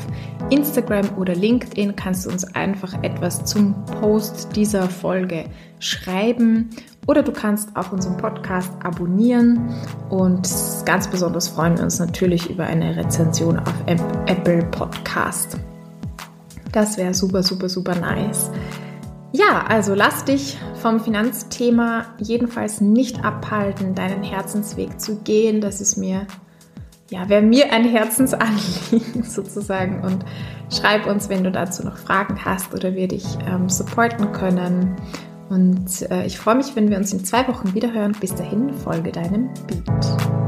Instagram oder LinkedIn. Kannst du uns einfach etwas zum Post dieser Folge schreiben oder du kannst auch unseren Podcast abonnieren und ganz besonders freuen wir uns natürlich über eine Rezension auf Apple Podcast. Das wäre super, super, super nice. Ja, also lass dich vom Finanzthema jedenfalls nicht abhalten, deinen Herzensweg zu gehen. Das ist mir, ja, wäre mir ein Herzensanliegen *laughs* sozusagen. Und schreib uns, wenn du dazu noch Fragen hast oder wir dich ähm, supporten können. Und äh, ich freue mich, wenn wir uns in zwei Wochen wiederhören. Bis dahin, folge deinem Beat.